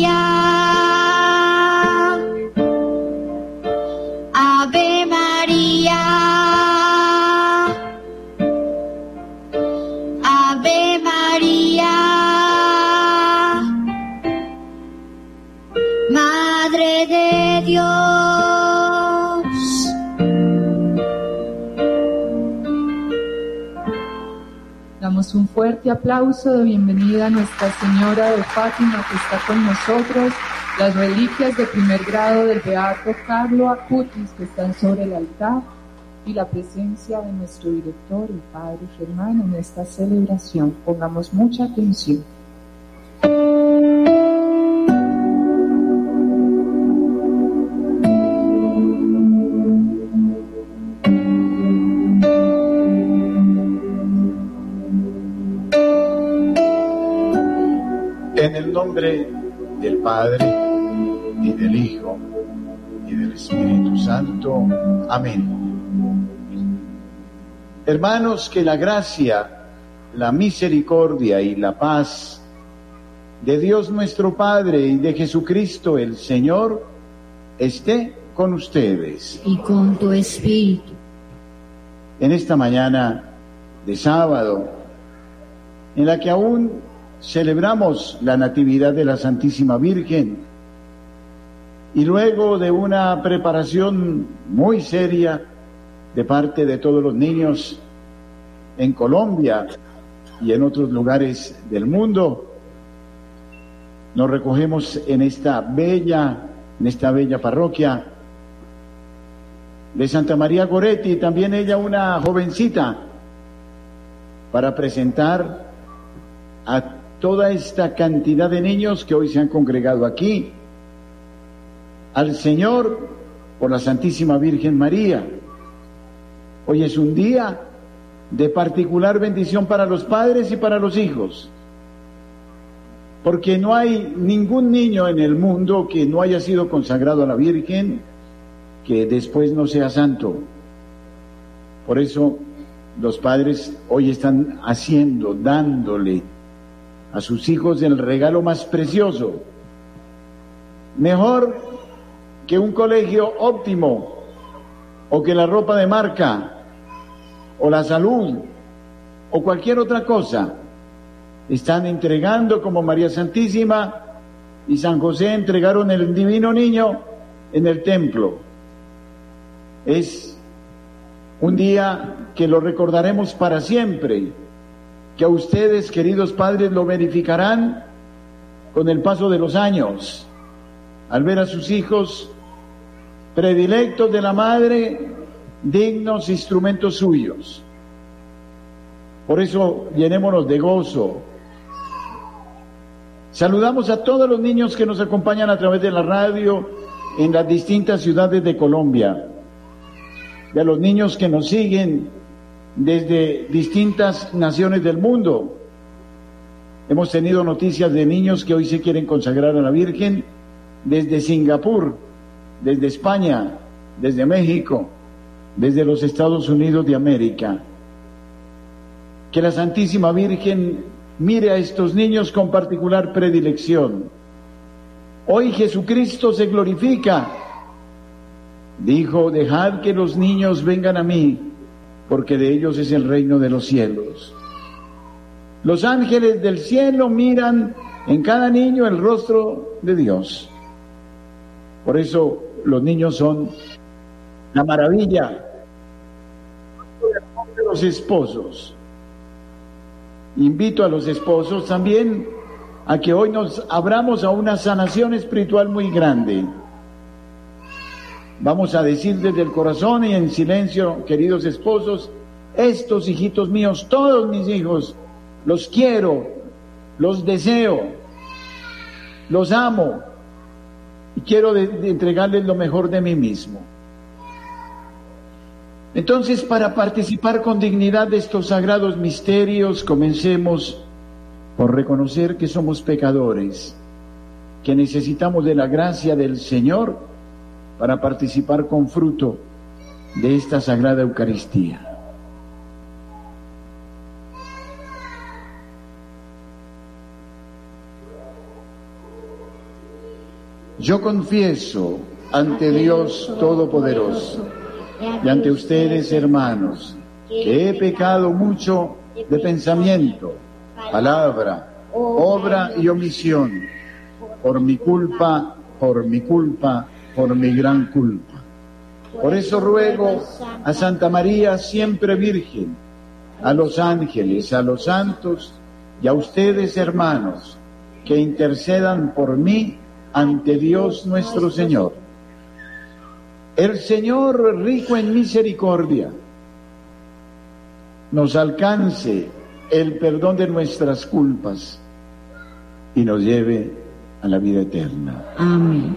María. Un fuerte aplauso de bienvenida a Nuestra Señora de Fátima que está con nosotros, las reliquias de primer grado del Beato Carlo Acutis que están sobre el altar y la presencia de nuestro director, el Padre Germán, en esta celebración. Pongamos mucha atención. Del Padre y del Hijo y del Espíritu Santo. Amén. Hermanos, que la gracia, la misericordia y la paz de Dios nuestro Padre y de Jesucristo el Señor esté con ustedes. Y con tu espíritu. En esta mañana de sábado, en la que aún celebramos la Natividad de la Santísima Virgen y luego de una preparación muy seria de parte de todos los niños en Colombia y en otros lugares del mundo, nos recogemos en esta bella, en esta bella parroquia de Santa María Goretti, también ella una jovencita, para presentar a toda esta cantidad de niños que hoy se han congregado aquí al Señor por la Santísima Virgen María. Hoy es un día de particular bendición para los padres y para los hijos, porque no hay ningún niño en el mundo que no haya sido consagrado a la Virgen que después no sea santo. Por eso los padres hoy están haciendo, dándole a sus hijos el regalo más precioso. Mejor que un colegio óptimo o que la ropa de marca o la salud o cualquier otra cosa. Están entregando como María Santísima y San José entregaron el divino niño en el templo. Es un día que lo recordaremos para siempre que a ustedes, queridos padres, lo verificarán con el paso de los años, al ver a sus hijos predilectos de la madre, dignos instrumentos suyos. Por eso llenémonos de gozo. Saludamos a todos los niños que nos acompañan a través de la radio en las distintas ciudades de Colombia, de los niños que nos siguen desde distintas naciones del mundo. Hemos tenido noticias de niños que hoy se quieren consagrar a la Virgen desde Singapur, desde España, desde México, desde los Estados Unidos de América. Que la Santísima Virgen mire a estos niños con particular predilección. Hoy Jesucristo se glorifica. Dijo, dejad que los niños vengan a mí, porque de ellos es el reino de los cielos. Los ángeles del cielo miran en cada niño el rostro de Dios. Por eso los niños son la maravilla de los esposos. Invito a los esposos también a que hoy nos abramos a una sanación espiritual muy grande. Vamos a decir desde el corazón y en silencio, queridos esposos, estos hijitos míos, todos mis hijos, los quiero, los deseo, los amo y quiero entregarles lo mejor de mí mismo. Entonces, para participar con dignidad de estos sagrados misterios, comencemos por reconocer que somos pecadores, que necesitamos de la gracia del Señor para participar con fruto de esta sagrada Eucaristía. Yo confieso ante Dios Todopoderoso y ante ustedes, hermanos, que he pecado mucho de pensamiento, palabra, obra y omisión, por mi culpa, por mi culpa, por mi gran culpa. Por eso ruego a Santa María siempre Virgen, a los ángeles, a los santos y a ustedes, hermanos, que intercedan por mí ante Dios nuestro Señor. El Señor rico en misericordia nos alcance el perdón de nuestras culpas y nos lleve a la vida eterna. Amén.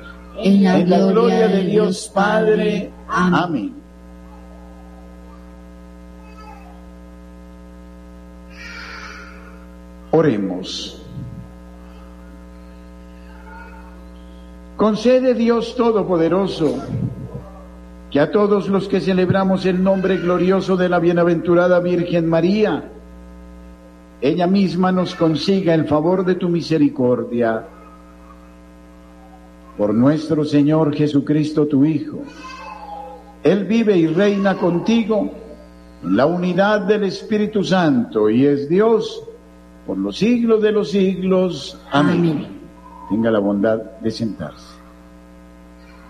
en la, gloria, de Dios Padre. Amén. Oremos. Concede Dios Todopoderoso que a todos los que celebramos el nombre glorioso de la bienaventurada Virgen María, ella misma nos consiga el favor de tu misericordia. Por nuestro Señor Jesucristo, tu Hijo. Él vive y reina contigo en la unidad del Espíritu Santo y es Dios por los siglos de los siglos. Amén. Tenga la bondad de sentarse.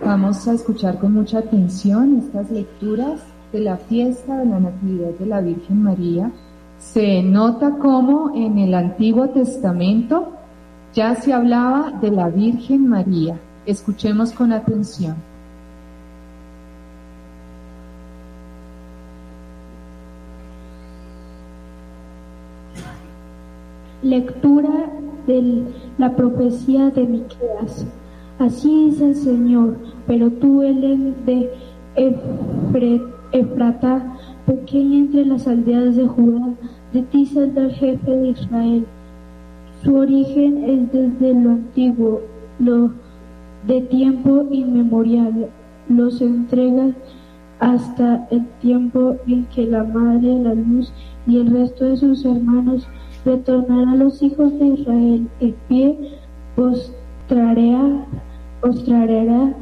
Vamos a escuchar con mucha atención estas lecturas de la fiesta de la Natividad de la Virgen María se nota como en el Antiguo Testamento ya se hablaba de la Virgen María. Escuchemos con atención. Lectura de la profecía de Miqueas. Así dice el Señor, pero tú, el de Efrata, pequeña entre las aldeas de Judá, de ti saldrá el jefe de Israel. Su origen es desde lo antiguo, lo de tiempo inmemorial, los entrega hasta el tiempo en que la Madre, la Luz y el resto de sus hermanos retornarán a los hijos de Israel en pie, postrará, postrará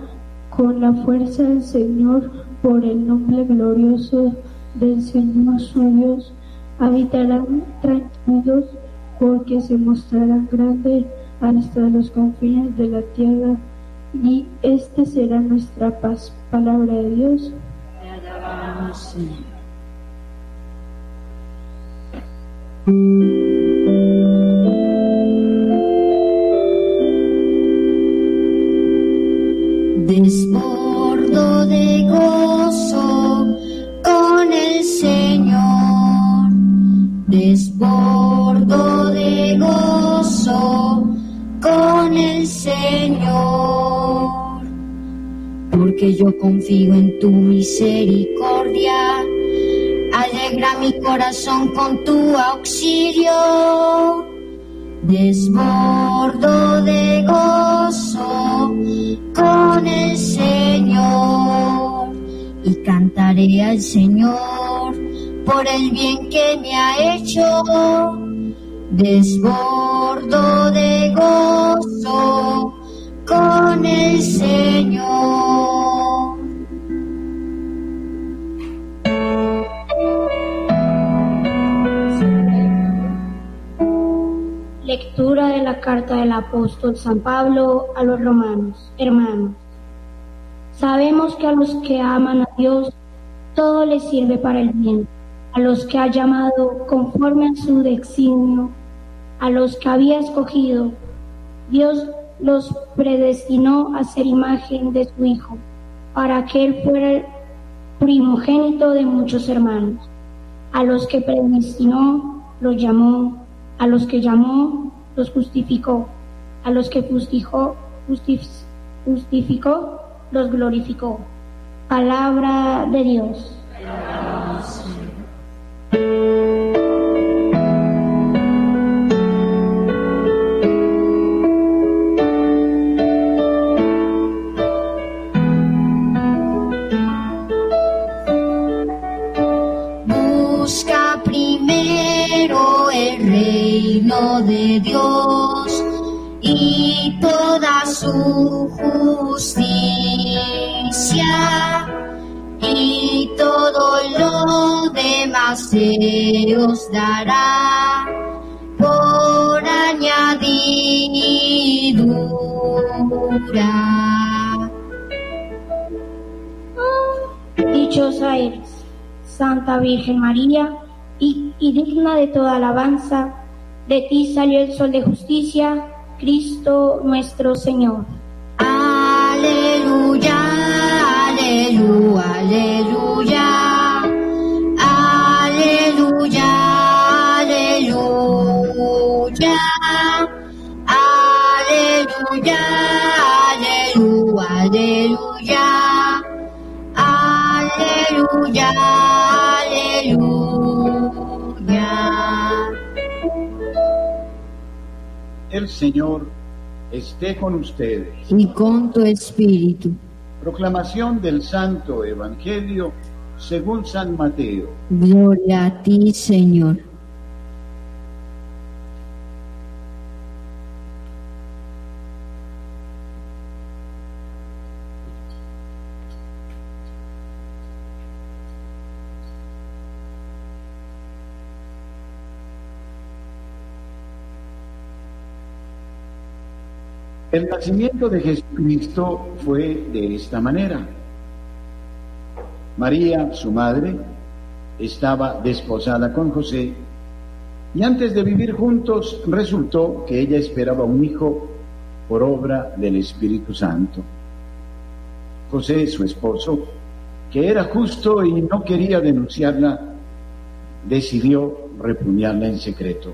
con la fuerza del Señor por el nombre glorioso del Señor su Dios, habitarán tranquilos porque se mostrarán grandes hasta los confines de la tierra y este será nuestra paz. Palabra de Dios. Desbordo de gozo con el Señor, desbordo de gozo con el Señor, yo confío en tu misericordia, alegra mi corazón con tu auxilio, desbordo de gozo con el Señor y cantaré al Señor por el bien que me ha hecho. Desbordo de gozo con el Señor. Lectura de la carta del apóstol San Pablo a los romanos. Hermanos, sabemos que a los que aman a Dios todo les sirve para el bien, a los que ha llamado conforme a su designio, a los que había escogido, Dios los predestinó a ser imagen de su Hijo, para que Él fuera el primogénito de muchos hermanos. A los que predestinó, los llamó a los que llamó, los justificó. A los que justificó, justificó, los glorificó. Palabra de Dios. Busca de Dios y toda su justicia y todo lo demás se os dará por añadidura. Dichosa eres, Santa Virgen María, y digna de toda alabanza. De ti salió el sol de justicia, Cristo nuestro Señor. Aleluya, aleluya, aleluya. Aleluya, aleluya. Aleluya, aleluya, aleluya. El Señor esté con ustedes. y con tu espíritu. Proclamación del Santo Evangelio según San Mateo. Gloria a ti, Señor. El nacimiento de Jesucristo fue de esta manera. María, su madre, estaba desposada con José y antes de vivir juntos resultó que ella esperaba un hijo por obra del Espíritu Santo. José, su esposo, que era justo y no quería denunciarla, decidió repudiarla en secreto.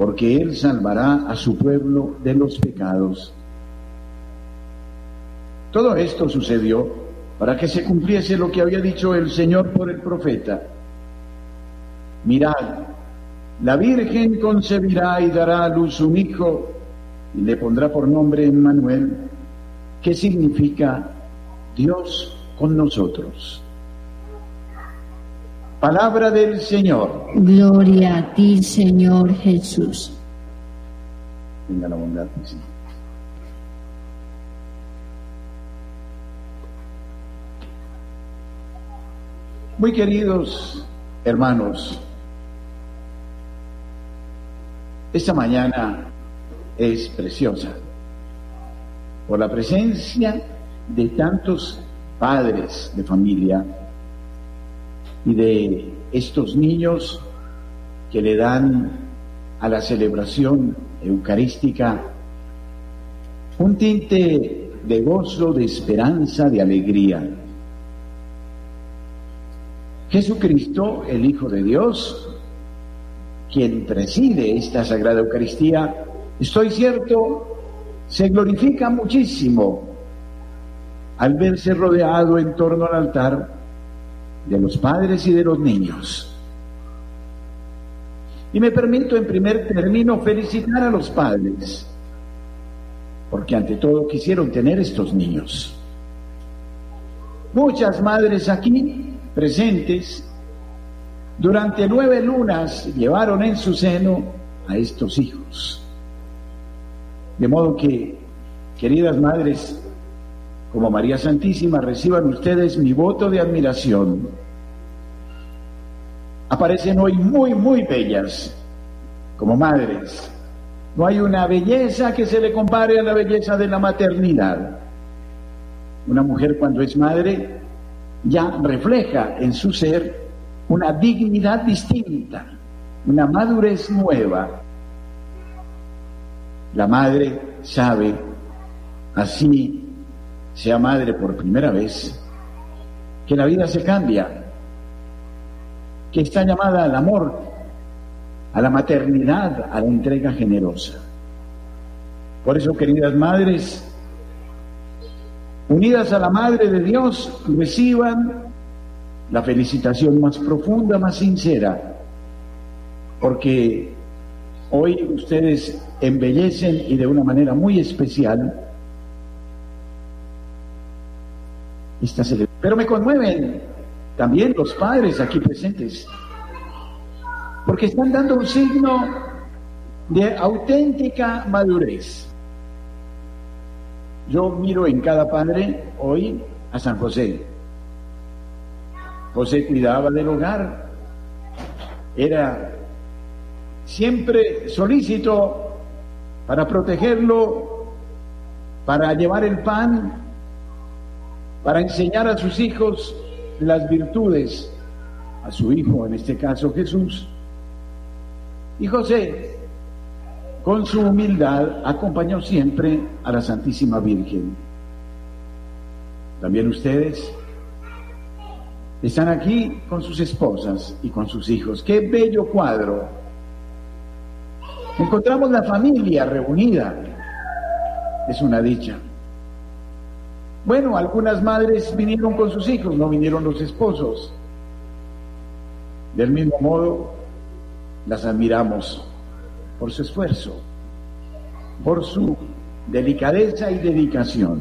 porque él salvará a su pueblo de los pecados. Todo esto sucedió para que se cumpliese lo que había dicho el Señor por el profeta. Mirad, la Virgen concebirá y dará a luz un hijo y le pondrá por nombre Emmanuel, que significa Dios con nosotros. Palabra del Señor. Gloria a ti, Señor Jesús. Venga la bondad, Señor. Muy queridos hermanos, esta mañana es preciosa por la presencia de tantos padres de familia y de estos niños que le dan a la celebración eucarística un tinte de gozo, de esperanza, de alegría. Jesucristo, el Hijo de Dios, quien preside esta Sagrada Eucaristía, estoy cierto, se glorifica muchísimo al verse rodeado en torno al altar de los padres y de los niños. Y me permito en primer término felicitar a los padres, porque ante todo quisieron tener estos niños. Muchas madres aquí presentes durante nueve lunas llevaron en su seno a estos hijos. De modo que, queridas madres, como María Santísima, reciban ustedes mi voto de admiración. Aparecen hoy muy, muy bellas como madres. No hay una belleza que se le compare a la belleza de la maternidad. Una mujer cuando es madre ya refleja en su ser una dignidad distinta, una madurez nueva. La madre sabe, así sea madre por primera vez, que la vida se cambia, que está llamada al amor, a la maternidad, a la entrega generosa. Por eso, queridas madres, unidas a la Madre de Dios, reciban la felicitación más profunda, más sincera, porque hoy ustedes embellecen y de una manera muy especial esta celebración. Pero me conmueven también los padres aquí presentes, porque están dando un signo de auténtica madurez. Yo miro en cada padre hoy a San José. José cuidaba del hogar, era siempre solícito para protegerlo, para llevar el pan, para enseñar a sus hijos las virtudes, a su hijo, en este caso Jesús. Y José, con su humildad, acompañó siempre a la Santísima Virgen. También ustedes están aquí con sus esposas y con sus hijos. Qué bello cuadro. Encontramos la familia reunida. Es una dicha. Bueno, algunas madres vinieron con sus hijos, no vinieron los esposos. Del mismo modo, las admiramos por su esfuerzo, por su delicadeza y dedicación.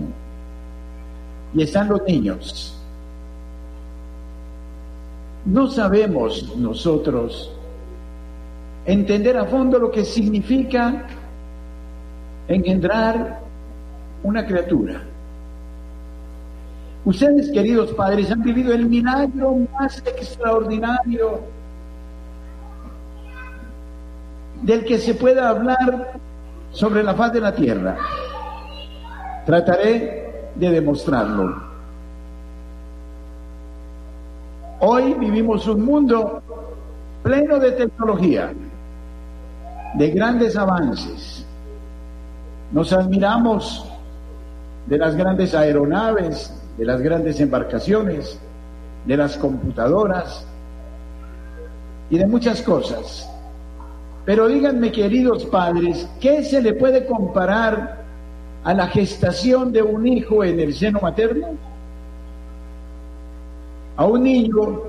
Y están los niños. No sabemos nosotros entender a fondo lo que significa engendrar una criatura. Ustedes, queridos padres, han vivido el milagro más extraordinario del que se pueda hablar sobre la faz de la tierra. Trataré de demostrarlo. Hoy vivimos un mundo pleno de tecnología, de grandes avances. Nos admiramos de las grandes aeronaves, de las grandes embarcaciones, de las computadoras y de muchas cosas. Pero díganme, queridos padres, ¿qué se le puede comparar a la gestación de un hijo en el seno materno? A un niño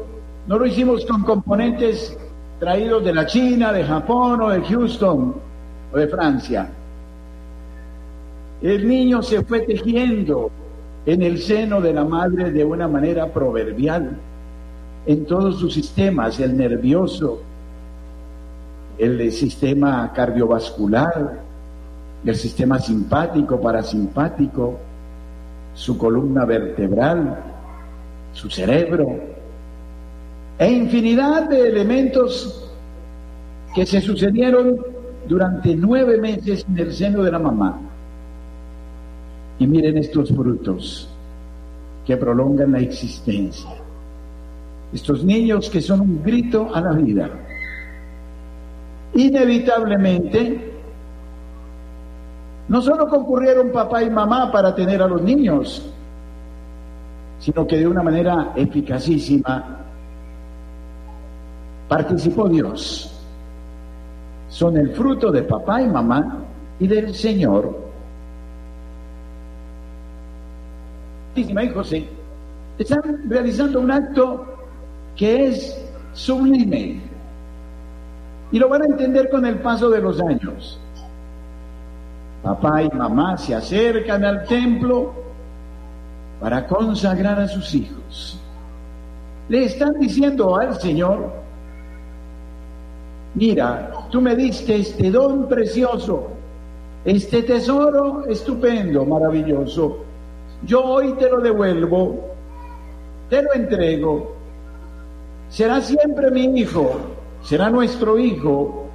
no lo hicimos con componentes traídos de la China, de Japón o de Houston o de Francia. El niño se fue tejiendo en el seno de la madre de una manera proverbial, en todos sus sistemas, el nervioso, el sistema cardiovascular, el sistema simpático, parasimpático, su columna vertebral, su cerebro, e infinidad de elementos que se sucedieron durante nueve meses en el seno de la mamá. Y miren estos frutos que prolongan la existencia. Estos niños que son un grito a la vida. Inevitablemente, no solo concurrieron papá y mamá para tener a los niños, sino que de una manera eficacísima participó Dios. Son el fruto de papá y mamá y del Señor y José están realizando un acto que es sublime. Y lo van a entender con el paso de los años. Papá y mamá se acercan al templo para consagrar a sus hijos. Le están diciendo al Señor, mira, tú me diste este don precioso, este tesoro estupendo, maravilloso, yo hoy te lo devuelvo, te lo entrego, será siempre mi hijo, será nuestro hijo,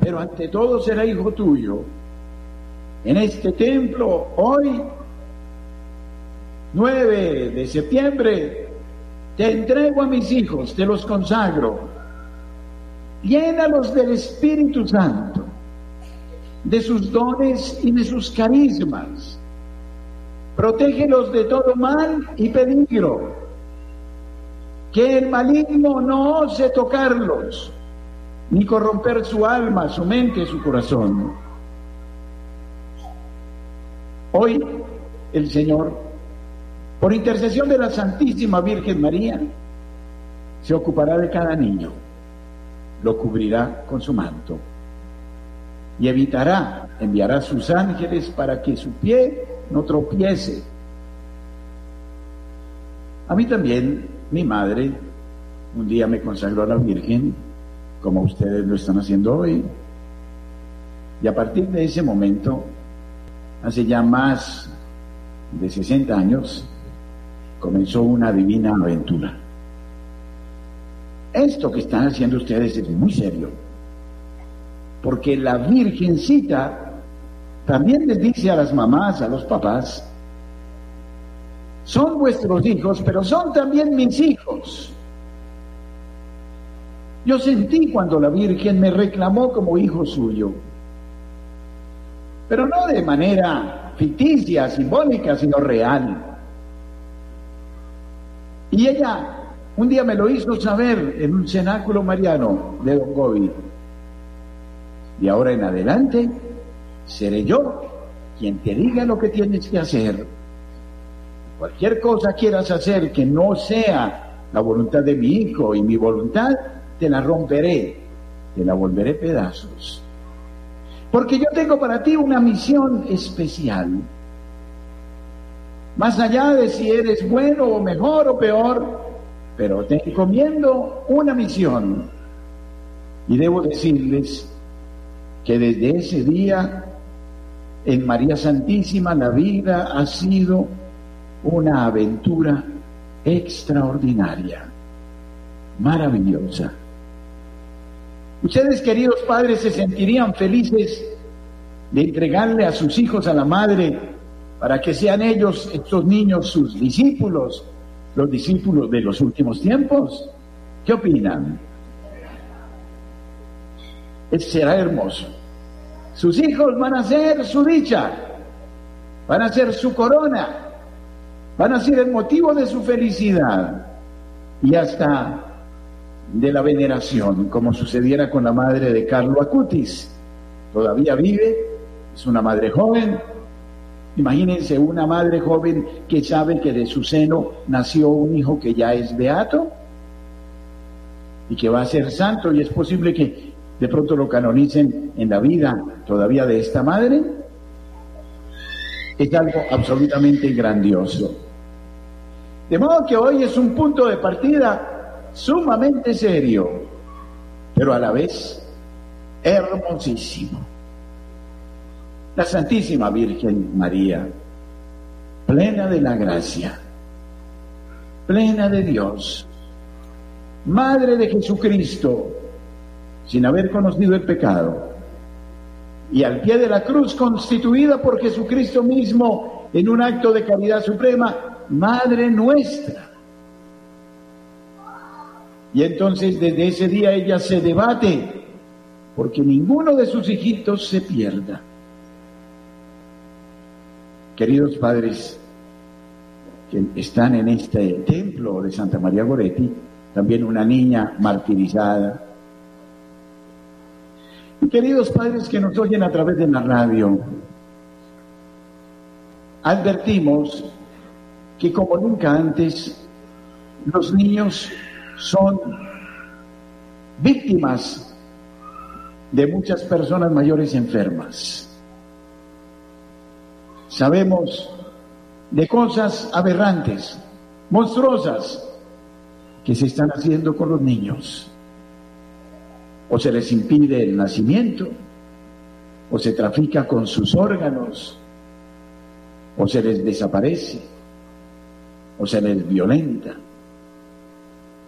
pero ante todo será hijo tuyo. En este templo, hoy, 9 de septiembre, te entrego a mis hijos, te los consagro. Llénalos del Espíritu Santo, de sus dones y de sus carismas protégelos de todo mal y peligro, que el maligno no ose tocarlos, ni corromper su alma, su mente, su corazón. Hoy el Señor, por intercesión de la Santísima Virgen María, se ocupará de cada niño, lo cubrirá con su manto y evitará, enviará sus ángeles para que su pie no tropiece. A mí también, mi madre, un día me consagró a la Virgen, como ustedes lo están haciendo hoy. Y a partir de ese momento, hace ya más de 60 años, comenzó una divina aventura. Esto que están haciendo ustedes es muy serio, porque la Virgencita también les dice a las mamás, a los papás, son vuestros hijos, pero son también mis hijos. Yo sentí cuando la Virgen me reclamó como hijo suyo. pero no de manera ficticia, simbólica, sino real. Y ella un día me lo hizo saber en un cenáculo mariano de Don Gobi. Y ahora en adelante seré yo quien te diga lo que tienes que hacer. Cualquier cosa quieras hacer que no sea la voluntad de mi hijo y mi voluntad, te la romperé, te la volveré pedazos. Porque yo tengo para ti una misión especial. Más allá de si eres bueno o mejor o peor, pero te encomiendo una misión. Y debo decirles que desde ese día en María Santísima la vida ha sido una aventura extraordinaria, maravillosa. Ustedes, queridos padres, se sentirían felices de entregarle a sus hijos a la madre para que sean ellos, estos niños, sus discípulos, los discípulos de los últimos tiempos. ¿Qué opinan? será hermoso. Sus hijos van a ser su dicha, van a ser su corona, van a ser el motivo de su felicidad y hasta de la veneración, como sucediera con la madre de Carlo Acutis. Todavía vive, es una madre joven. Imagínense una madre joven que sabe que de su seno nació un hijo que ya es beato y que va a ser santo y es posible que de pronto lo canonicen en la vida todavía de esta madre, es algo absolutamente grandioso. De modo que hoy es un punto de partida sumamente serio, pero a la vez hermosísimo. La Santísima Virgen María, plena de la gracia, plena de Dios, Madre de Jesucristo, sin haber conocido el pecado, y al pie de la cruz constituida por Jesucristo mismo en un acto de caridad suprema, Madre nuestra. Y entonces desde ese día ella se debate porque ninguno de sus hijitos se pierda. Queridos padres que están en este templo de Santa María Goretti, también una niña martirizada, Queridos padres que nos oyen a través de la radio, advertimos que como nunca antes los niños son víctimas de muchas personas mayores enfermas. Sabemos de cosas aberrantes, monstruosas, que se están haciendo con los niños o se les impide el nacimiento, o se trafica con sus órganos, o se les desaparece, o se les violenta,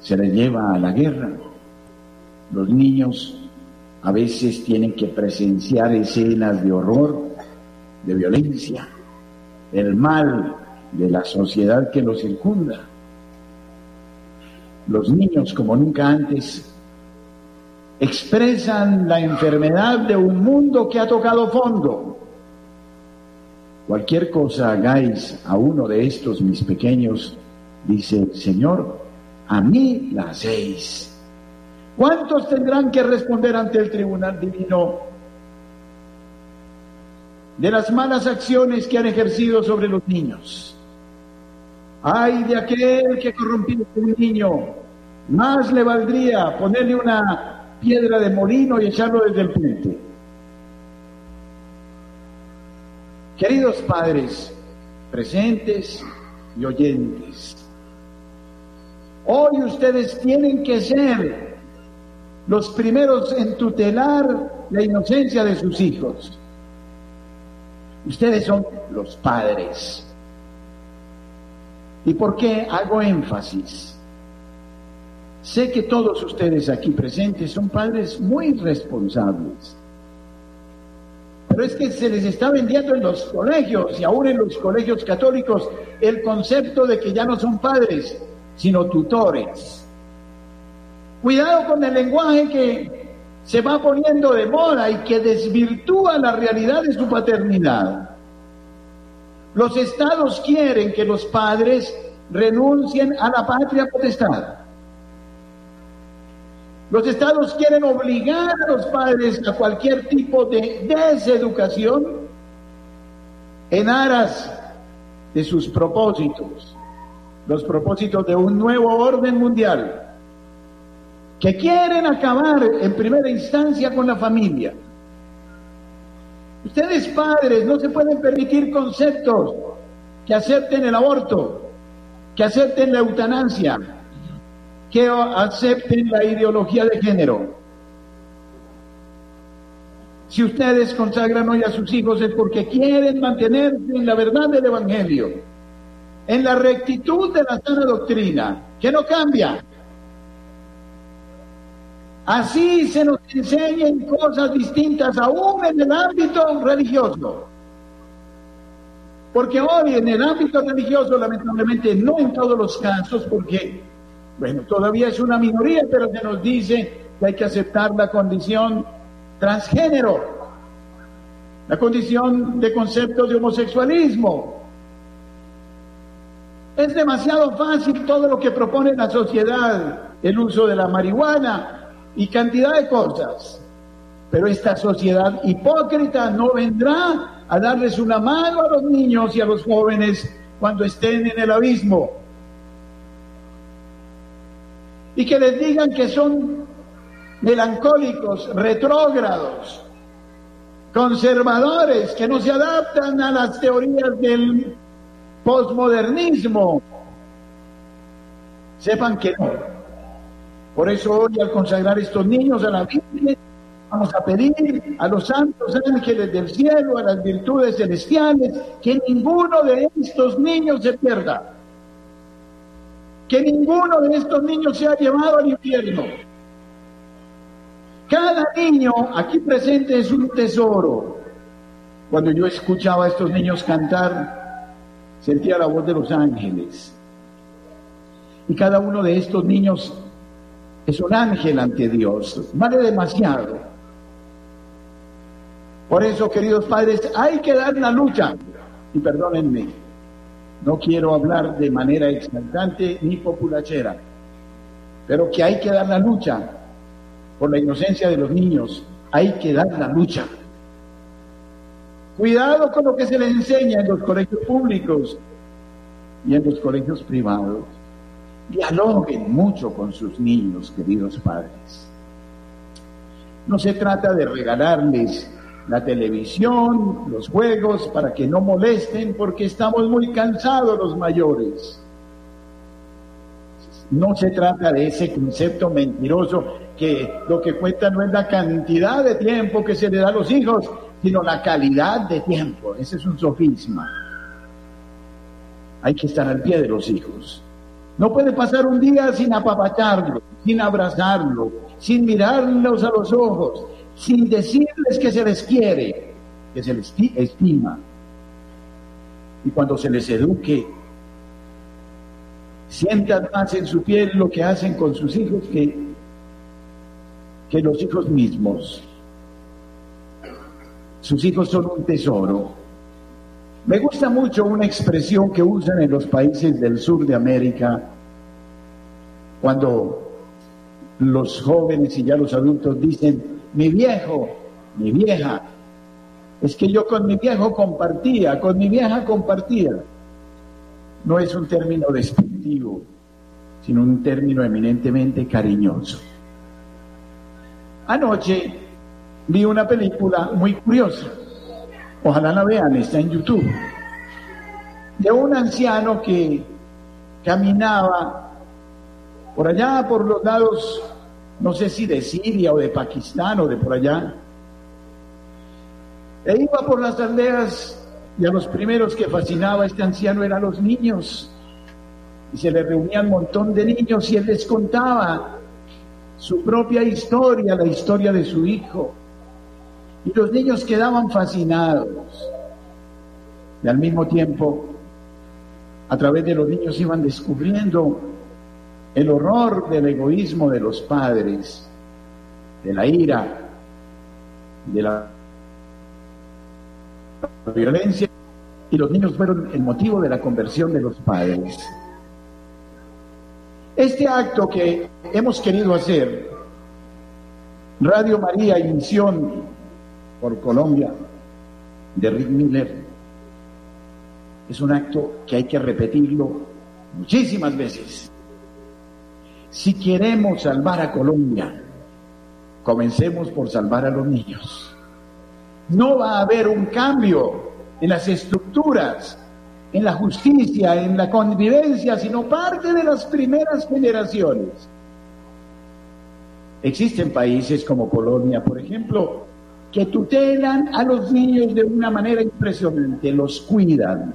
se les lleva a la guerra. Los niños a veces tienen que presenciar escenas de horror, de violencia, el mal de la sociedad que los circunda. Los niños, como nunca antes, expresan la enfermedad de un mundo que ha tocado fondo. Cualquier cosa hagáis a uno de estos mis pequeños, dice Señor, a mí la hacéis. ¿Cuántos tendrán que responder ante el tribunal divino de las malas acciones que han ejercido sobre los niños? Ay de aquel que corrompió a un niño, más le valdría ponerle una piedra de molino y echarlo desde el puente. Queridos padres, presentes y oyentes, hoy ustedes tienen que ser los primeros en tutelar la inocencia de sus hijos. Ustedes son los padres. ¿Y por qué hago énfasis? Sé que todos ustedes aquí presentes son padres muy responsables. Pero es que se les está vendiendo en los colegios y aún en los colegios católicos el concepto de que ya no son padres, sino tutores. Cuidado con el lenguaje que se va poniendo de moda y que desvirtúa la realidad de su paternidad. Los estados quieren que los padres renuncien a la patria potestad. Los estados quieren obligar a los padres a cualquier tipo de deseducación en aras de sus propósitos, los propósitos de un nuevo orden mundial, que quieren acabar en primera instancia con la familia, Ustedes padres no se pueden permitir conceptos que acepten el aborto, que acepten la eutanasia, que acepten la ideología de género. Si ustedes consagran hoy a sus hijos es porque quieren mantenerse en la verdad del Evangelio, en la rectitud de la sana doctrina, que no cambia, Así se nos enseñan cosas distintas aún en el ámbito religioso. Porque hoy en el ámbito religioso, lamentablemente, no en todos los casos, porque, bueno, todavía es una minoría, pero se nos dice que hay que aceptar la condición transgénero, la condición de conceptos de homosexualismo. Es demasiado fácil todo lo que propone la sociedad, el uso de la marihuana, y cantidad de cosas. Pero esta sociedad hipócrita no vendrá a darles una mano a los niños y a los jóvenes cuando estén en el abismo. Y que les digan que son melancólicos, retrógrados, conservadores, que no se adaptan a las teorías del posmodernismo. Sepan que no, por eso hoy al consagrar estos niños a la Virgen, vamos a pedir a los santos ángeles del cielo, a las virtudes celestiales, que ninguno de estos niños se pierda. Que ninguno de estos niños sea llevado al infierno. Cada niño aquí presente es un tesoro. Cuando yo escuchaba a estos niños cantar, sentía la voz de los ángeles. Y cada uno de estos niños es un ángel ante Dios, vale demasiado. Por eso, queridos padres, hay que dar la lucha. Y perdónenme, no quiero hablar de manera exaltante ni populachera, pero que hay que dar la lucha por la inocencia de los niños, hay que dar la lucha. Cuidado con lo que se les enseña en los colegios públicos y en los colegios privados. Dialoguen mucho con sus niños, queridos padres. No se trata de regalarles la televisión, los juegos, para que no molesten, porque estamos muy cansados los mayores. No se trata de ese concepto mentiroso que lo que cuenta no es la cantidad de tiempo que se le da a los hijos, sino la calidad de tiempo. Ese es un sofisma. Hay que estar al pie de los hijos. No puede pasar un día sin apapacharlo, sin abrazarlo, sin mirarlos a los ojos, sin decirles que se les quiere, que se les estima. Y cuando se les eduque, sientan más en su piel lo que hacen con sus hijos que, que los hijos mismos. Sus hijos son un tesoro me gusta mucho una expresión que usan en los países del sur de América cuando los jóvenes y ya los adultos dicen, mi viejo, mi vieja, es que yo con mi viejo compartía, con mi vieja compartía. No es un término despectivo, sino un término eminentemente cariñoso. Anoche vi una película muy curiosa Ojalá la vean, está en YouTube. De un anciano que caminaba por allá, por los lados, no sé si de Siria o de Pakistán o de por allá. E iba por las aldeas y a los primeros que fascinaba este anciano eran los niños. Y se le reunían un montón de niños y él les contaba su propia historia, la historia de su hijo y los niños quedaban fascinados. Y al mismo tiempo, a través de los niños iban descubriendo el horror del egoísmo de los padres, de la ira, de la violencia y los niños fueron el motivo de la conversión de los padres. Este acto que hemos querido hacer, Radio María y Misión por Colombia, de Rick Miller, es un acto que hay que repetirlo muchísimas veces. Si queremos salvar a Colombia, comencemos por salvar a los niños. No va a haber un cambio en las estructuras, en la justicia, en la convivencia, sino parte de las primeras generaciones. Existen países como Polonia, por ejemplo, que tutelan a los niños de una manera impresionante, los cuidan.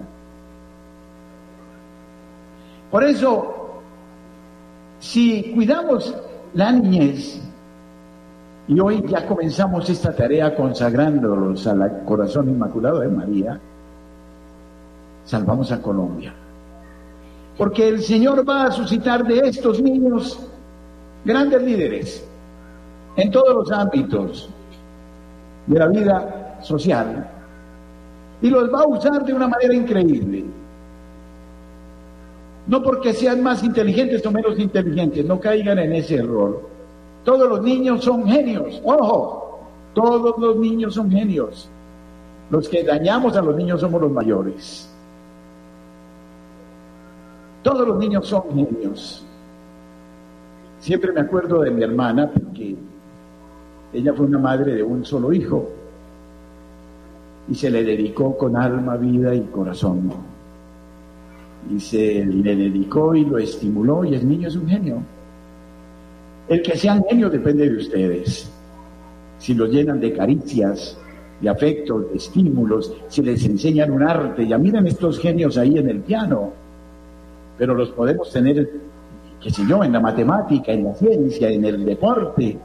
Por eso, si cuidamos la niñez, y hoy ya comenzamos esta tarea consagrándolos al corazón inmaculado de María. Salvamos a Colombia. Porque el Señor va a suscitar de estos niños grandes líderes en todos los ámbitos de la vida social y los va a usar de una manera increíble. No porque sean más inteligentes o menos inteligentes, no caigan en ese error todos los niños son genios. Ojo, todos los niños son genios. Los que dañamos a los niños somos los mayores. Todos los niños son genios. Siempre me acuerdo de mi hermana porque ella fue una madre de un solo hijo y se le dedicó con alma, vida y corazón. Y se le dedicó y lo estimuló y el niño es un genio. El que sean genios depende de ustedes. Si los llenan de caricias, de afectos, de estímulos, si les enseñan un arte, ya miren estos genios ahí en el piano, pero los podemos tener, qué sé yo, en la matemática, en la ciencia, en el deporte.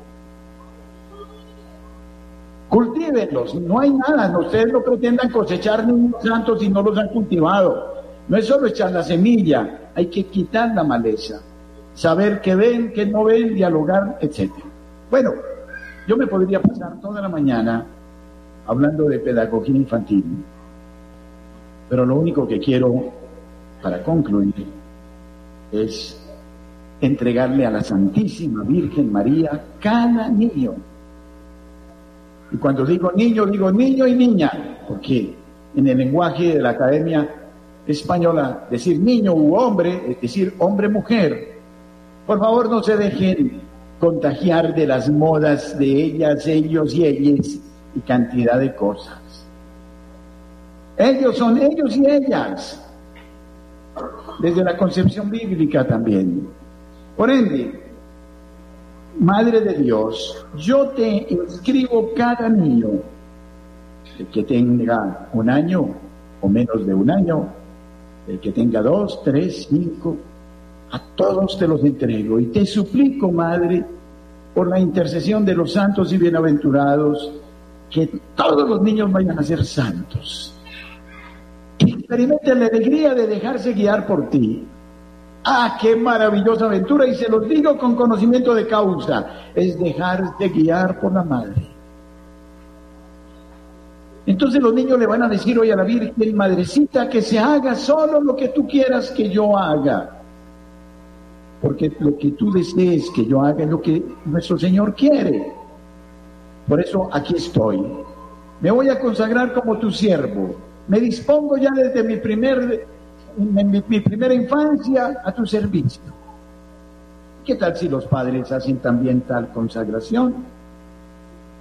Cultívenlos, no hay nada, ustedes no pretendan cosechar niños santos si no los han cultivado. No es solo echar la semilla, hay que quitar la maleza saber qué ven, qué no ven, dialogar, etc. Bueno, yo me podría pasar toda la mañana hablando de pedagogía infantil, pero lo único que quiero para concluir es entregarle a la Santísima Virgen María cada niño. Y cuando digo niño, digo niño y niña, porque en el lenguaje de la Academia Española decir niño u hombre es decir hombre-mujer, por favor, no se dejen contagiar de las modas de ellas, ellos y ellas y cantidad de cosas. Ellos son ellos y ellas, desde la concepción bíblica también. Por ende, Madre de Dios, yo te inscribo cada niño, que tenga un año o menos de un año, el que tenga dos, tres, cinco, a todos te los entrego y te suplico, Madre, por la intercesión de los santos y bienaventurados, que todos los niños vayan a ser santos. Experimenten la alegría de dejarse guiar por ti. Ah, qué maravillosa aventura, y se los digo con conocimiento de causa, es dejarse guiar por la Madre. Entonces los niños le van a decir hoy a la Virgen, Madrecita, que se haga solo lo que tú quieras que yo haga porque lo que tú desees que yo haga es lo que nuestro Señor quiere. Por eso aquí estoy. Me voy a consagrar como tu siervo. Me dispongo ya desde mi, primer, mi, mi primera infancia a tu servicio. ¿Qué tal si los padres hacen también tal consagración?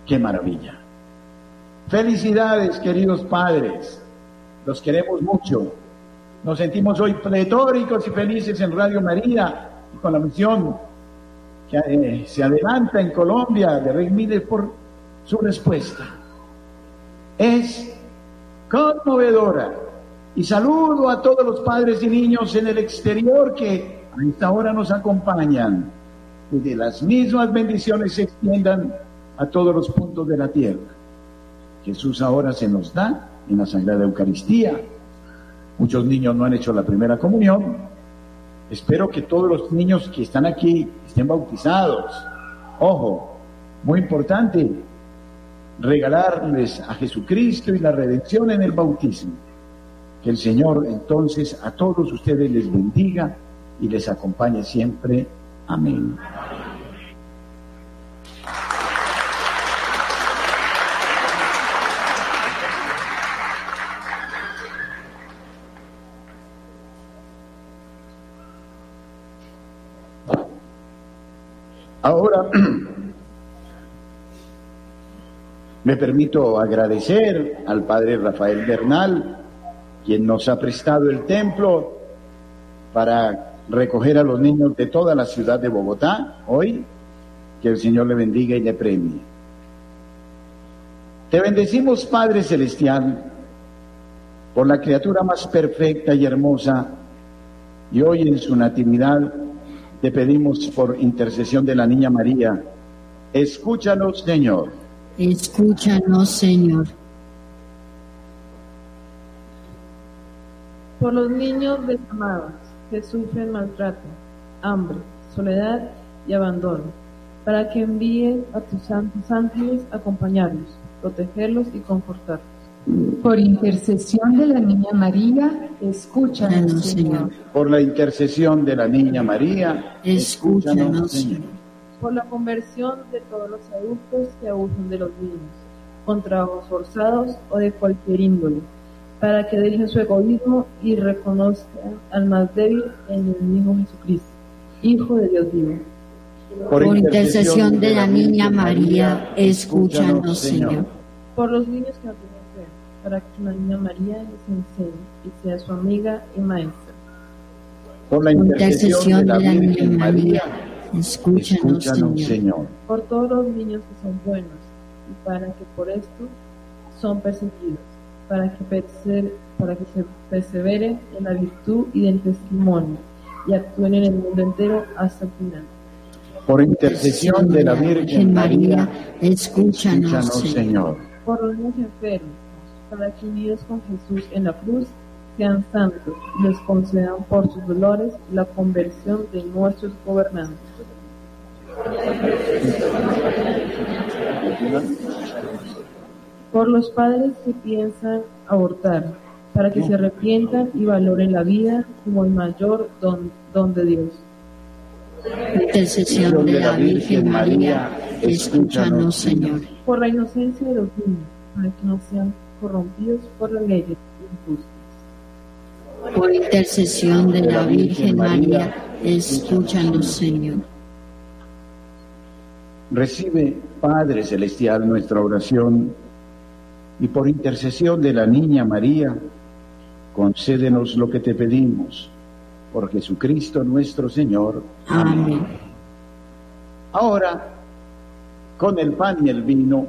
¡Qué maravilla! Felicidades, queridos padres. Los queremos mucho. Nos sentimos hoy pletóricos y felices en Radio María con la misión que eh, se adelanta en Colombia de Rey Miller por su respuesta. Es conmovedora. Y saludo a todos los padres y niños en el exterior que a esta hora nos acompañan. Y de las mismas bendiciones se extiendan a todos los puntos de la tierra. Jesús ahora se nos da en la Sagrada Eucaristía. Muchos niños no han hecho la primera comunión, Espero que todos los niños que están aquí estén bautizados. Ojo, muy importante, regalarles a Jesucristo y la redención en el bautismo. Que el Señor entonces a todos ustedes les bendiga y les acompañe siempre. Amén. Ahora me permito agradecer al padre Rafael Bernal, quien nos ha prestado el templo para recoger a los niños de toda la ciudad de Bogotá hoy. Que el Señor le bendiga y le premie. Te bendecimos, Padre Celestial, por la criatura más perfecta y hermosa, y hoy en su natividad te pedimos por intercesión de la Niña María, escúchanos, Señor. Escúchanos, Señor. Por los niños desamados que sufren maltrato, hambre, soledad y abandono, para que envíes a tus santos ángeles a acompañarlos, protegerlos y confortarlos. Por intercesión de la Niña María, escúchanos, Señor. Por la intercesión de la Niña María, Escúchanos, Señor. Por la conversión de todos los adultos que abusan de los niños, con trabajos forzados o de cualquier índole, para que dejen su egoísmo y reconozcan al más débil en el mismo Jesucristo, Hijo de Dios vivo. Por intercesión de la Niña María, escúchanos, Señor. Por los niños que no tienen fe, para que la Niña María les enseñe y sea su amiga y maestra. Por la intercesión de la Virgen Niña María, escúchanos, escúchanos, Señor. Señor. por todos los niños que son buenos y para que por esto son perseguidos, para que, perse- para que se perseveren en la virtud y del testimonio y actúen en el mundo entero hasta el final. Por intercesión de la Virgen María, escúchanos, escúchanos, Señor. Señor. Por los niños enfermos, para que unidos con Jesús en la cruz sean santos les concedan por sus dolores la conversión de nuestros gobernantes. Por los padres que piensan abortar, para que se arrepientan y valoren la vida como el mayor don, don de Dios. Intercesión de la Virgen María, escúchanos, Señor. Por la inocencia de los niños, para que no sean corrompidos por las leyes injustas. Por intercesión de la Virgen María, escúchanos, Señor. Recibe, Padre Celestial, nuestra oración y por intercesión de la Niña María, concédenos lo que te pedimos. Por Jesucristo nuestro Señor. Amén. Ahora, con el pan y el vino,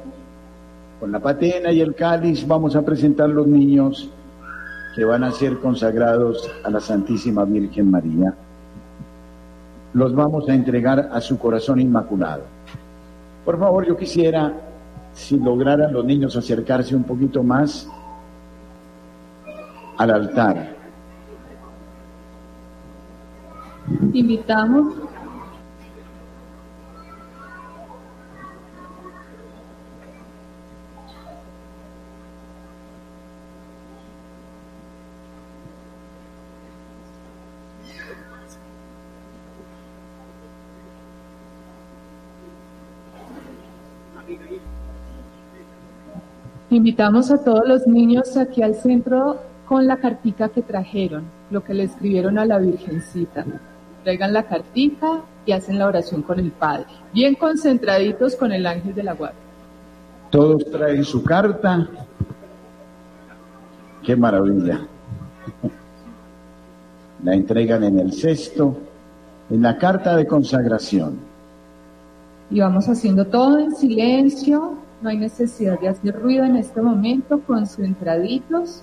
con la patena y el cáliz, vamos a presentar los niños que van a ser consagrados a la Santísima Virgen María. Los vamos a entregar a su corazón inmaculado. Por favor, yo quisiera, si lograran los niños acercarse un poquito más al altar. Invitamos Invitamos a todos los niños aquí al centro con la cartica que trajeron, lo que le escribieron a la Virgencita. Traigan la cartica y hacen la oración con el Padre. Bien concentraditos con el ángel de la guardia. Todos traen su carta. Qué maravilla. La entregan en el cesto, en la carta de consagración. Y vamos haciendo todo en silencio. No hay necesidad de hacer ruido en este momento, concentraditos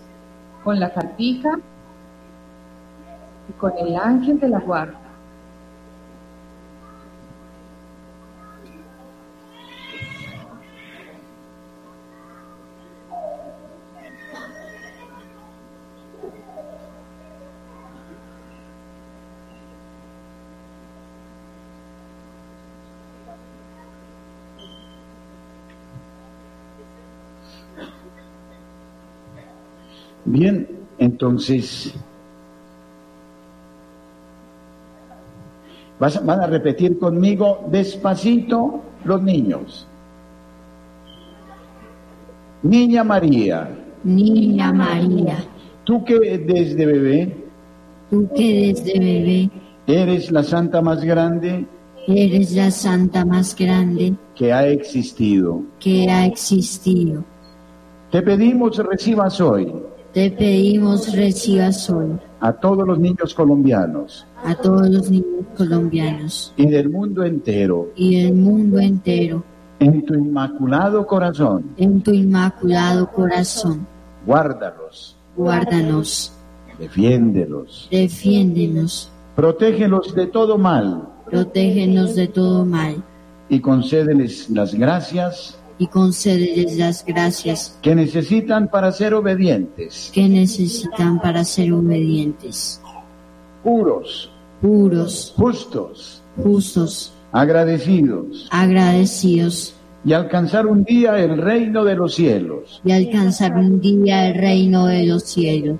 con la cartica y con el ángel de la guardia. Entonces van a repetir conmigo despacito los niños. Niña María, Niña María, tú que desde bebé. Tú que desde bebé. Eres la santa más grande. Eres la santa más grande. Que ha existido, que ha existido. te pedimos recibas hoy Te pedimos recibas hoy a todos los niños colombianos a todos los niños colombianos y del mundo entero. y del mundo entero. En tu inmaculado corazón. en tu inmaculado corazón. Guárdalos, Guárdanos, defiéndelos, defiéndenos, protégelos de todo mal. Protégenos de todo mal. Y concédeles las gracias y concédeles las gracias que necesitan para ser obedientes, que necesitan para ser obedientes, puros, puros, justos, justos, agradecidos. Agradecidos. Y alcanzar un día el reino de los cielos. y alcanzar un día el reino de los cielos.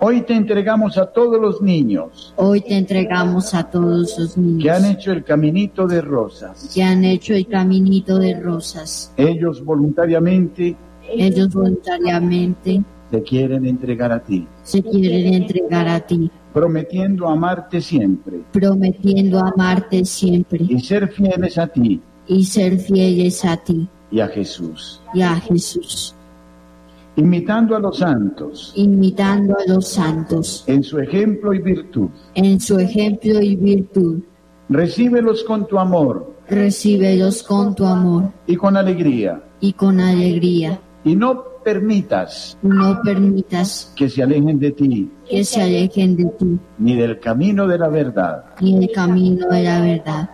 Hoy te entregamos a todos los niños Hoy te entregamos a todos los que han niños hecho el caminito de rosas. que han hecho el caminito de rosas. Ellos voluntariamente Ellos voluntariamente te quieren entregar a ti, se quieren entregar a ti, prometiendo amarte siempre prometiendo amarte siempre y ser fieles a ti y ser fieles a ti y a Jesús. y a Jesús, Imitando a los santos imitando a los santos en su ejemplo y virtud. en su ejemplo y virtud. Recíbelos con tu amor Recíbelos con tu amor y con alegría y con alegría. y no permitas No permitas que se alejen de ti que se alejen de ti ni del camino de la verdad. ni el camino de la verdad.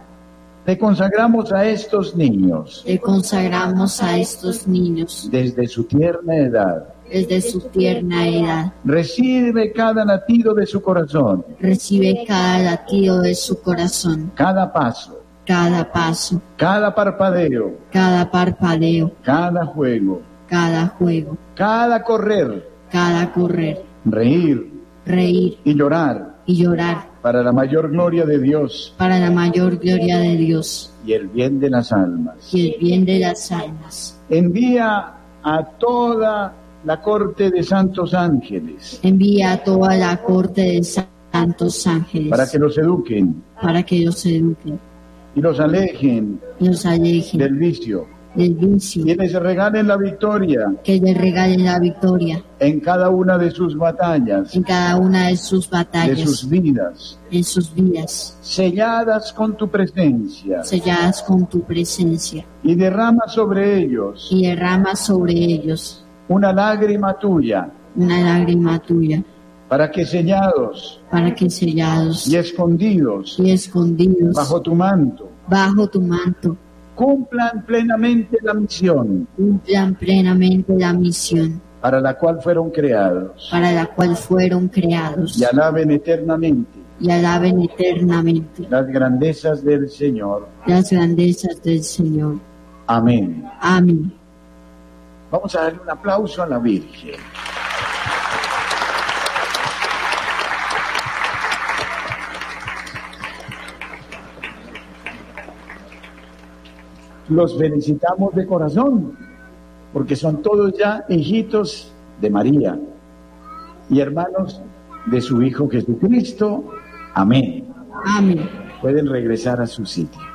Te consagramos a estos niños. Te consagramos a estos niños. Desde su tierna edad. desde su tierna edad. Recibe cada latido de su corazón, Recibe cada latido de su corazón, cada paso, cada paso, cada parpadeo, cada parpadeo, cada juego, cada juego, cada correr, cada correr, reír. Reír. Y llorar. Y llorar para la mayor gloria de Dios para la mayor gloria de Dios y el bien de las almas. y el bien de las almas. Envía a toda la corte de santos ángeles Envía a toda la corte de santos ángeles para que los eduquen para que los eduquen y los alejen y los alejen del vicio vicio, les regalen la victoria que les regalen la victoria. en cada una de sus batallas, en cada una de sus de batallas, sus vidas, en sus vidas, selladas con tu presencia. Selladas con tu presencia, y derrama sobre ellos y derrama sobre ellos. una lágrima tuya. Una lágrima tuya, para que sellados para que sellados y escondidos y escondidos bajo tu manto. bajo tu manto cumplan plenamente la misión cumplan plenamente la misión para la cual fueron creados para la cual fueron creados y alaben eternamente y alaben eternamente las grandezas del Señor. las grandezas del Señor. Amén. Amén. Vamos a darle un aplauso a la Virgen. Los felicitamos de corazón, porque son todos ya hijitos de María y hermanos de su Hijo Jesucristo. Amén. Amén. Pueden regresar a sus sitios.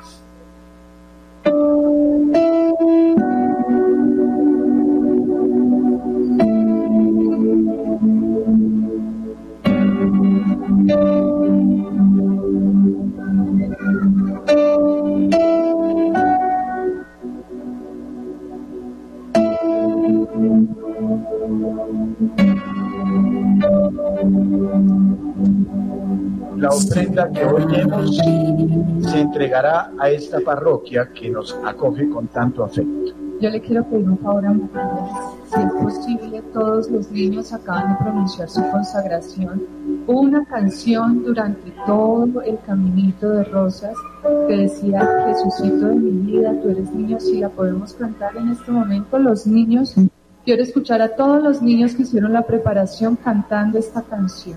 Que hoy se entregará a esta parroquia que nos acoge con tanto afecto. Yo le quiero pedir un favor a María. Si es posible, todos los niños acaban de pronunciar su consagración. Una canción durante todo el caminito de rosas que decía, Jesucito de mi vida, tú eres niño, si la podemos cantar en este momento, los niños Quiero escuchar a todos los niños que hicieron la preparación cantando esta canción.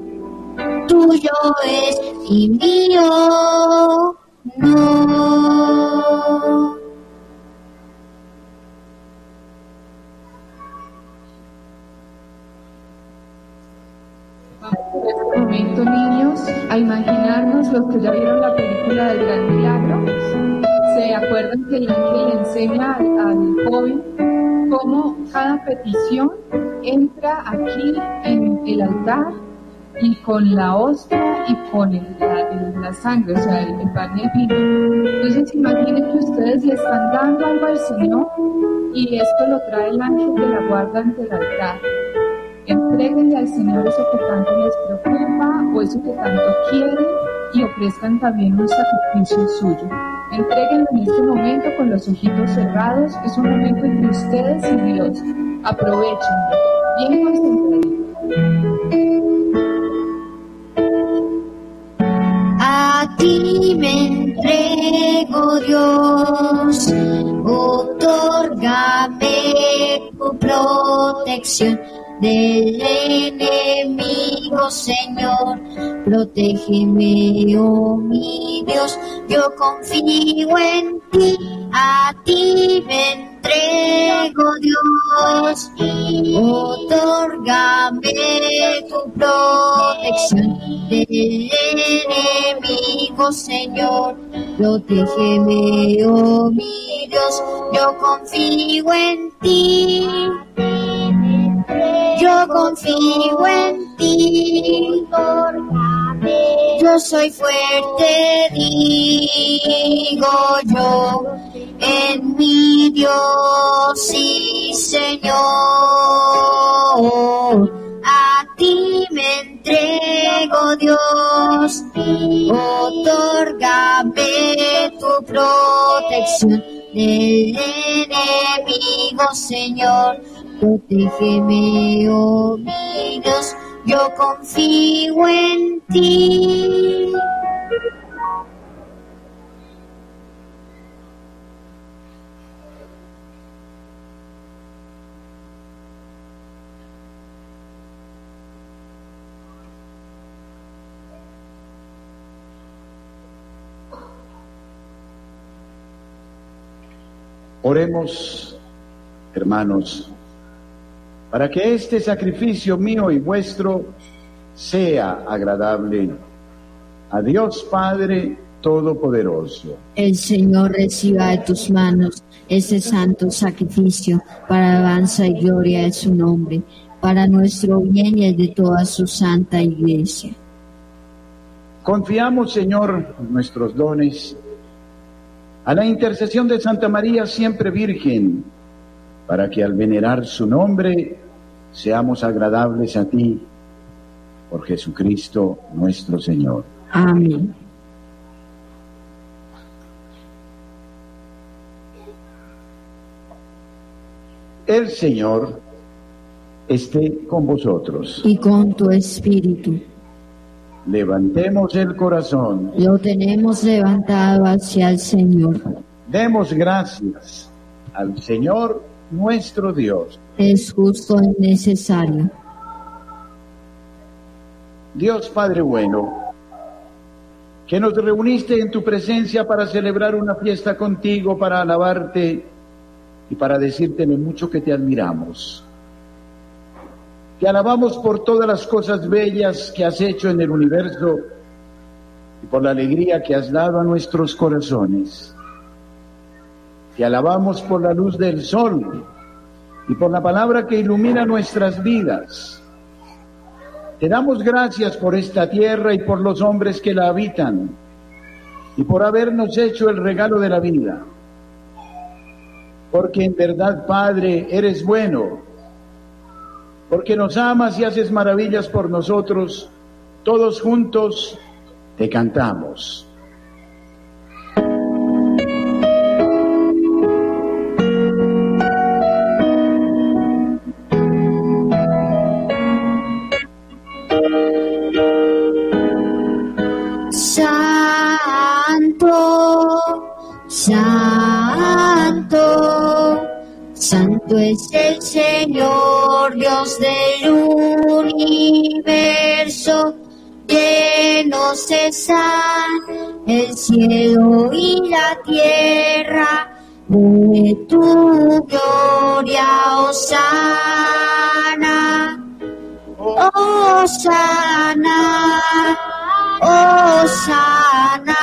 tuyo es y mío no. en este momento, niños, a imaginarnos los que ya vieron la película del Gran Milagro. ¿Se acuerdan que el ángel enseña al joven cómo cada petición entra aquí en el altar y con la hostia y con el- la, la sangre, o sea, el, el pan y el vino. Entonces imaginen que ustedes le están dando algo al Señor y esto lo trae el ángel de la guarda ante el altar. Entréguenle al Señor eso que tanto les preocupa o eso que tanto quieren y ofrezcan también un sacrificio suyo. Entréguenlo en este momento con los ojitos cerrados. Es un momento entre ustedes y Dios. Aprovechenlo. Bien concentraditos. A ti me entrego, Dios, otórgame tu protección del enemigo, Señor. Protégeme, oh mi Dios, yo confío en ti, a ti me entrego, Dios. Otórgame tu protección del enemigo, Señor. Protégeme, oh mi Dios, yo confío en ti. Yo confío en ti. Yo soy fuerte, digo yo, en mi Dios, sí, Señor. A ti me entrego, Dios. Otórgame tu protección del enemigo, Señor. Protégeme, oh mi Dios, yo confío en ti. Oremos, hermanos, para que este sacrificio mío y vuestro sea agradable a Dios Padre Todopoderoso. El Señor reciba de tus manos ese santo sacrificio para alabanza y gloria de su nombre, para nuestro bien y el de toda su santa iglesia. Confiamos, Señor, nuestros dones a la intercesión de Santa María, siempre Virgen, para que al venerar su nombre seamos agradables a ti, por Jesucristo nuestro Señor. Amén. El Señor esté con vosotros. Y con tu espíritu Levantemos el corazón. lo tenemos levantado hacia el Señor. Demos gracias al Señor nuestro Dios. Es justo y necesario. Dios Padre bueno, que nos reuniste en tu presencia para celebrar una fiesta contigo, para alabarte y para decirte lo mucho que te admiramos. Te alabamos por todas las cosas bellas que has hecho en el universo y por la alegría que has dado a nuestros corazones. Te alabamos por la luz del sol y por la palabra que ilumina nuestras vidas. Te damos gracias por esta tierra y por los hombres que la habitan y por habernos hecho el regalo de la vida. porque en verdad, Padre, eres bueno, porque nos amas y haces maravillas por nosotros, todos juntos te cantamos. Es el Señor, Dios del universo, llenos están el cielo y la tierra de tu gloria, Osana, Osana, Osana,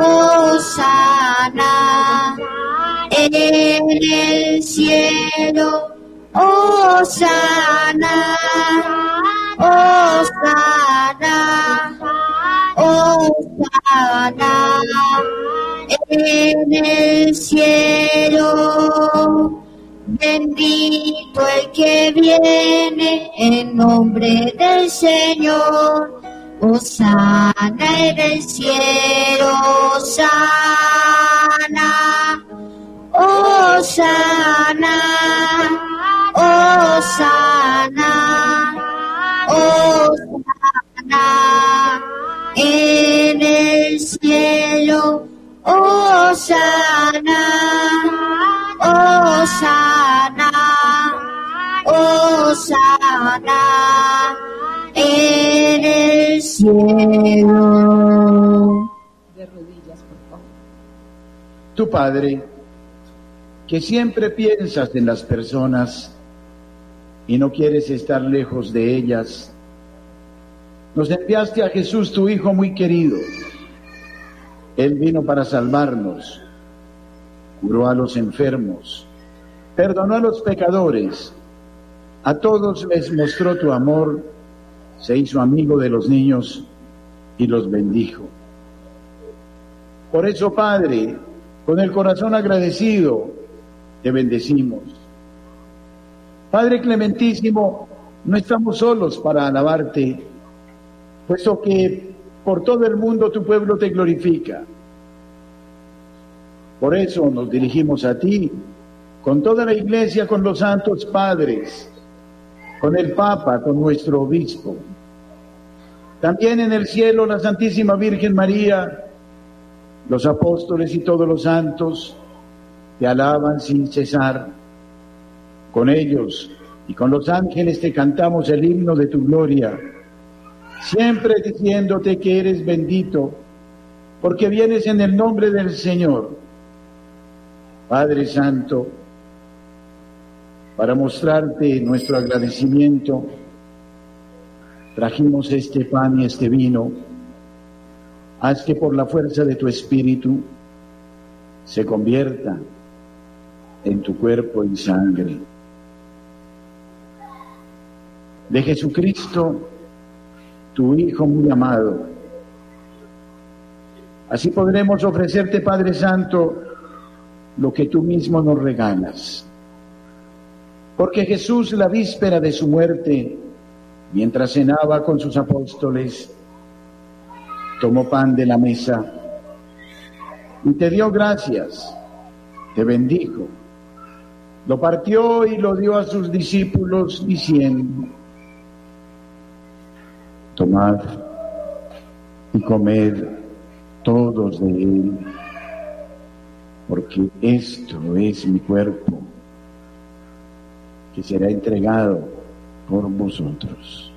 Osana en el cielo. Oh sana, oh sana, oh sana, en el cielo. Bendito el que viene en nombre del Señor. Sana en el cielo, sana. Osana, Osana, Osana, en el cielo, Osana, Osana, Osana, en el cielo. De rodillas, por favor. Tu Padre que siempre piensas en las personas y no quieres estar lejos de ellas. Nos enviaste a Jesús, tu Hijo muy querido. Él vino para salvarnos, curó a los enfermos, perdonó a los pecadores, a todos les mostró tu amor, se hizo amigo de los niños y los bendijo. Por eso, Padre, con el corazón agradecido, te bendecimos. Padre Clementísimo, no estamos solos para alabarte, puesto que por todo el mundo tu pueblo te glorifica. Por eso nos dirigimos a ti, con toda la iglesia, con los santos padres, con el Papa, con nuestro obispo. También en el cielo la Santísima Virgen María, los apóstoles y todos los santos, te alaban sin cesar. Con ellos y con los ángeles te cantamos el himno de tu gloria, siempre diciéndote que eres bendito, porque vienes en el nombre del Señor. Padre Santo, para mostrarte nuestro agradecimiento, trajimos este pan y este vino. Haz que por la fuerza de tu Espíritu se convierta en tu cuerpo y sangre. De Jesucristo, tu Hijo muy amado. Así podremos ofrecerte, Padre Santo, lo que tú mismo nos regalas. Porque Jesús, la víspera de su muerte, mientras cenaba con sus apóstoles, tomó pan de la mesa y te dio gracias, te bendijo. Lo partió y lo dio a sus discípulos diciendo, tomad y comed todos de él, porque esto es mi cuerpo que será entregado por vosotros.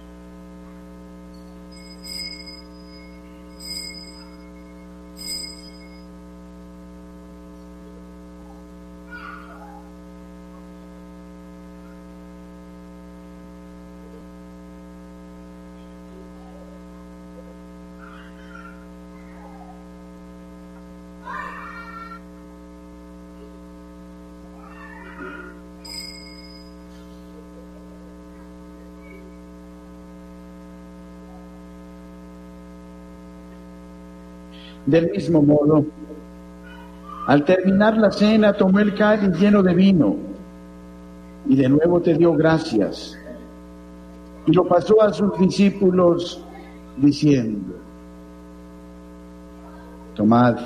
Del mismo modo, Al terminar la cena tomó el cáliz lleno de vino y de nuevo te dio gracias. Y lo pasó a sus discípulos diciendo, tomad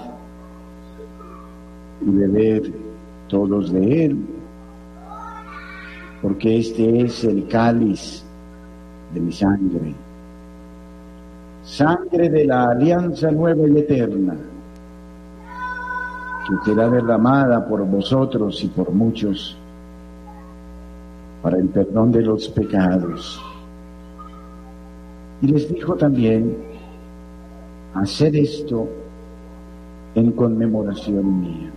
y bebed todos de él, porque este es el cáliz de mi sangre, sangre de la alianza nueva y eterna, que será derramada por vosotros y por muchos para el perdón de los pecados. Y les dijo también, hacer esto en conmemoración mía.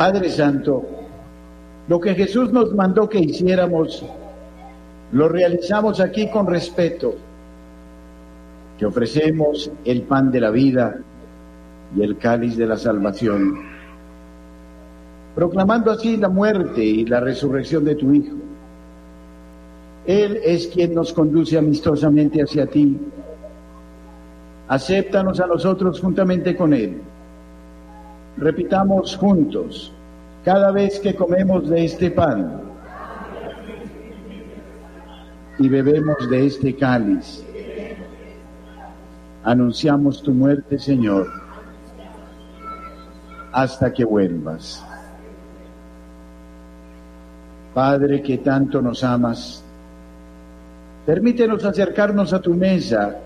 Padre Santo, lo que Jesús nos mandó que hiciéramos, lo realizamos aquí con respeto, que ofrecemos el pan de la vida y el cáliz de la salvación, proclamando así la muerte y la resurrección de tu Hijo. Él es quien nos conduce amistosamente hacia ti. Acéptanos a nosotros juntamente con Él Repitamos juntos, cada vez que comemos de este pan y bebemos de este cáliz, anunciamos tu muerte, Señor, hasta que vuelvas. Padre que tanto nos amas, permítenos acercarnos a tu mesa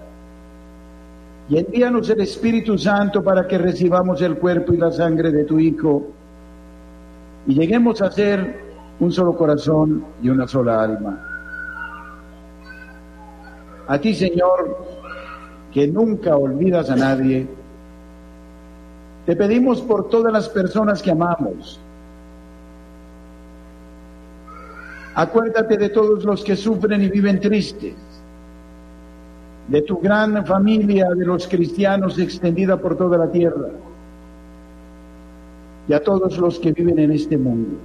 y envíanos el Espíritu Santo para que recibamos el cuerpo y la sangre de tu Hijo y lleguemos a ser un solo corazón y una sola alma. A ti, Señor, que nunca olvidas a nadie, te pedimos por todas las personas que amamos. Acuérdate de todos los que sufren y viven tristes de tu gran familia de los cristianos extendida por toda la tierra y a todos los que viven en este mundo.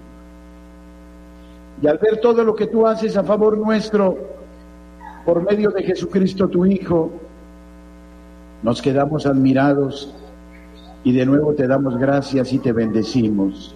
Y al ver todo lo que tú haces a favor nuestro por medio de Jesucristo tu Hijo, nos quedamos admirados y de nuevo te damos gracias y te bendecimos.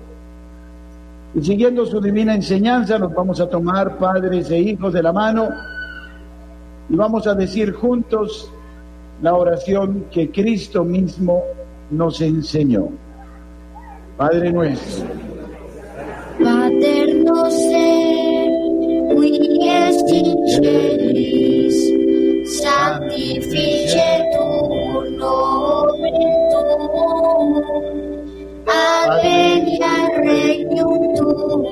y siguiendo su divina enseñanza, nos vamos a tomar padres e hijos de la mano y vamos a decir juntos la oración que Cristo mismo nos enseñó. Padre nuestro. Pater noster, qui est in celis, sanctificetur nomen tuum, regnum tuum,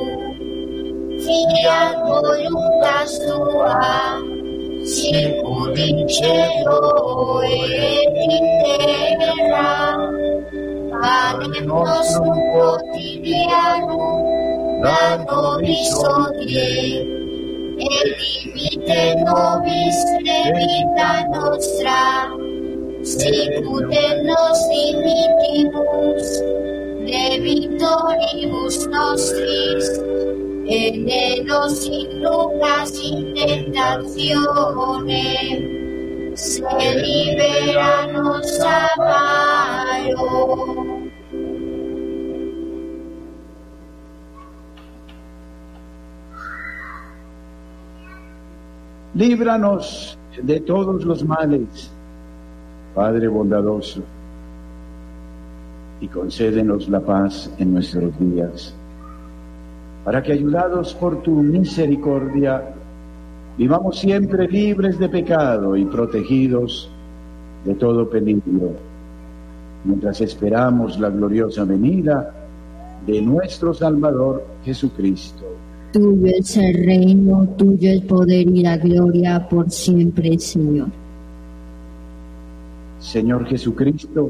fiat voluntas tua, sicur in cielo et in terra. Panem nostrum quotidianum, da nobis odie, et dimite nobis debita nostra, sicut et nos dimitimus, debitoribus nostris, et ne nos sin nunca sin tentaciones, se libera, nos amparo. Líbranos de todos los males, Padre bondadoso, y concédenos la paz en nuestros días, para que ayudados por tu misericordia, vivamos siempre libres de pecado y protegidos de todo peligro, mientras esperamos la gloriosa venida de nuestro Salvador Jesucristo. Tuyo es el reino, tuyo el poder y la gloria por siempre, Señor. Señor Jesucristo,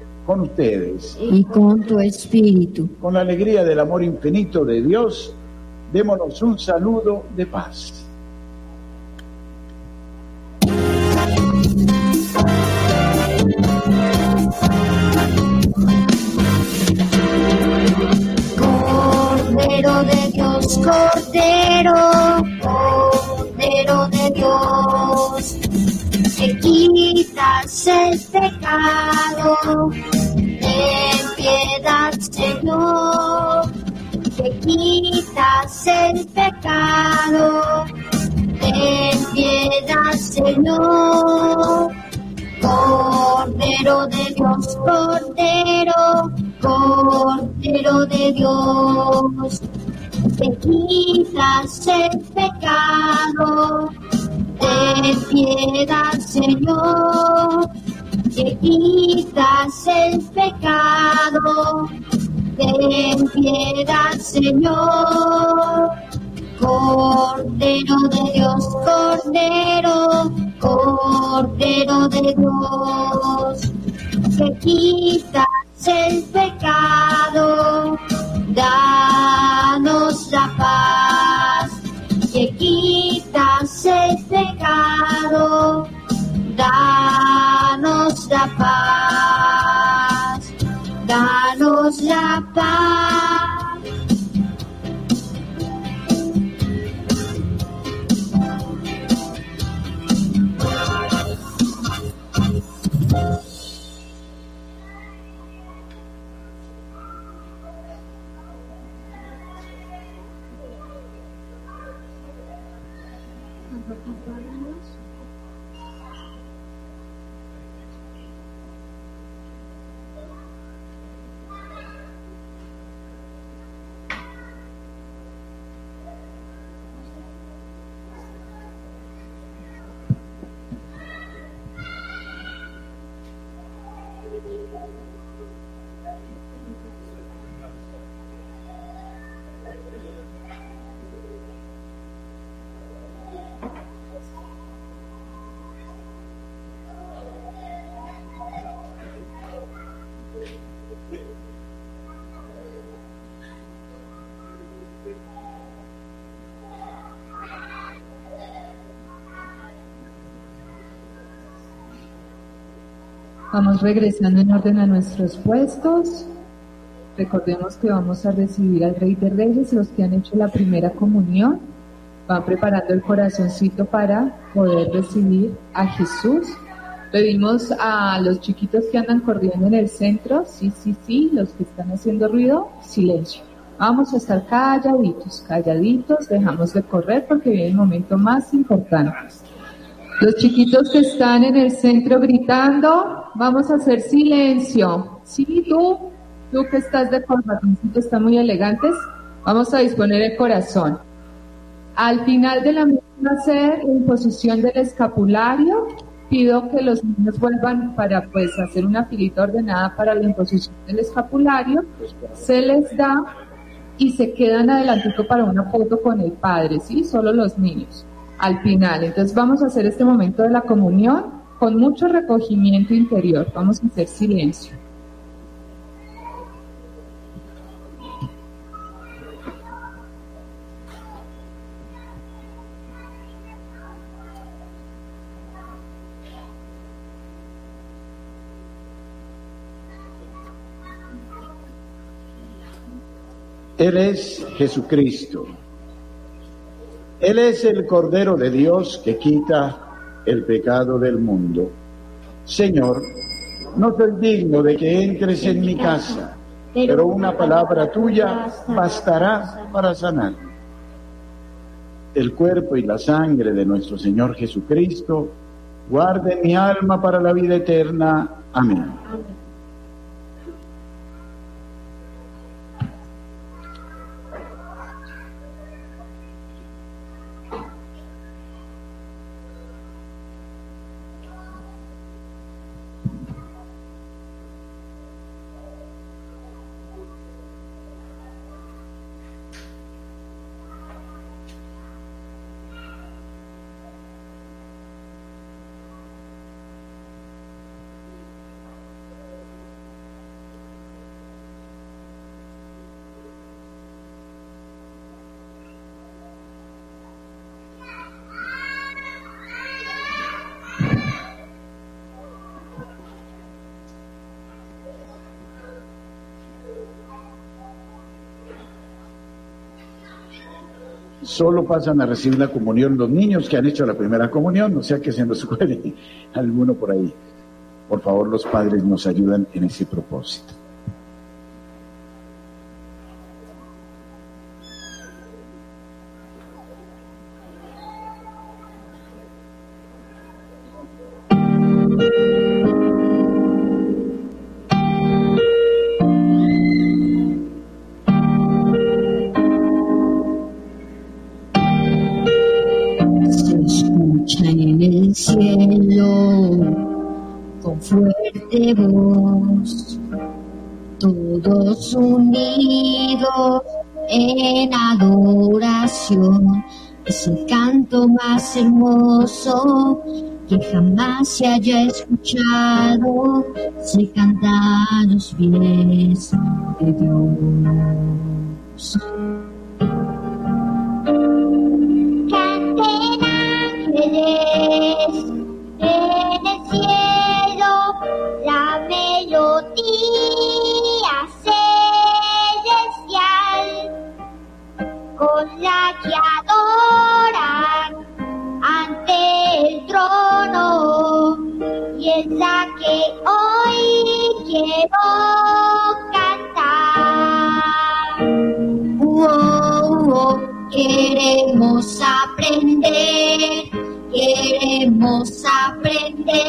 con ustedes. Y con tu espíritu. Con la alegría del amor infinito de Dios, démonos un saludo de paz. Cordero, Cordero que quitas el pecado, ten piedad, Señor, que quitas el pecado, ten piedad, Señor. Cordero de Dios, Cordero, Cordero de Dios te quitas el pecado. Ten piedad, Señor, que quitas el pecado. Ten piedad, Señor. Cordero de Dios, Cordero, Cordero de Dios, que quitas el pecado danos la paz, que quitas el pecado, danos la paz, danos la paz. Vamos regresando en orden a nuestros puestos. Recordemos que vamos a recibir al Rey de Reyes, los que han hecho la primera comunión. Van preparando el corazoncito para poder recibir a Jesús. Pedimos a los chiquitos que andan corriendo en el centro, sí, sí, sí, los que están haciendo ruido, silencio. Vamos a estar calladitos, calladitos, dejamos de correr porque viene el momento más importante. Los chiquitos que están en el centro gritando, vamos a hacer silencio. Sí, tú, tú que estás de corbatoncito, están muy elegantes, vamos a disponer el corazón. Al final de la misma hacer en posición del escapulario, pido que los niños vuelvan para pues hacer una filita ordenada para la imposición del escapulario. Se les da y se quedan adelantico para una foto con el padre, ¿sí? Solo los niños, al final. Entonces vamos a hacer este momento de la comunión con mucho recogimiento interior. Vamos a hacer silencio. Él es Jesucristo. Él es el Cordero de Dios que quita el pecado del mundo. Señor, no soy digno de que entres en mi casa, pero una palabra tuya bastará para sanar. El cuerpo y la sangre de nuestro Señor Jesucristo guarden mi alma para la vida eterna. Amén. Solo pasan a recibir la comunión los niños que han hecho la primera comunión, no sea que se nos cuele alguno por ahí. Por favor, los padres nos ayudan en ese propósito. Todos unidos en adoración. Es el canto más hermoso que jamás se haya escuchado. Se canta los pies de Dios. Es la que hoy quiero cantar. Queremos aprender, queremos aprender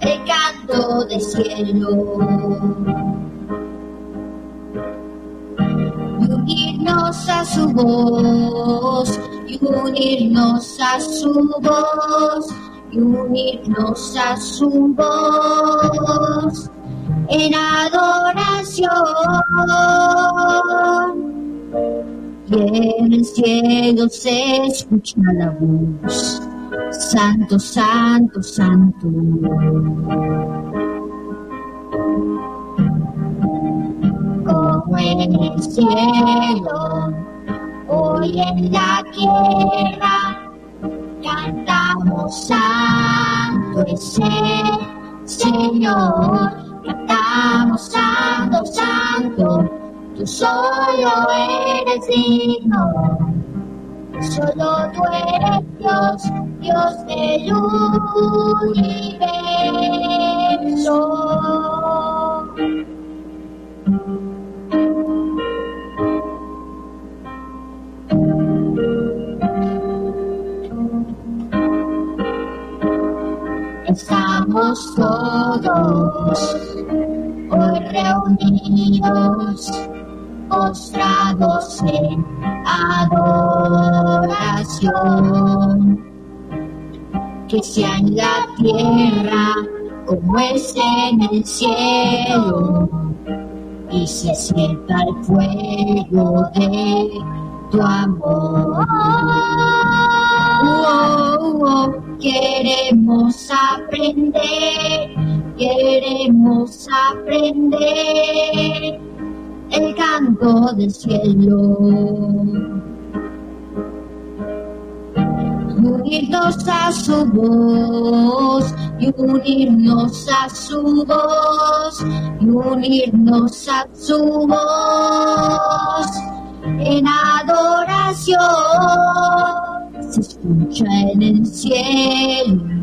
el canto del cielo. Unirnos a su voz, y unirnos a su voz, y unirnos a su voz en adoración. Y en el cielo se escucha la voz. Santo, santo, santo. como en el cielo, hoy en la tierra, cantamos santo es el Señor, cantamos santo, santo, tú solo eres digno, solo tú eres Dios, Dios del universo. Estamos todos hoy reunidos, postrados en adoración. Que sea en la tierra como es en el cielo. y se sienta el fuego de tu amor. Oh, oh, queremos aprender, queremos aprender el canto del cielo. unirnos a su voz, y unirnos a su voz, y unirnos a su voz en adoración. Se escucha en el cielo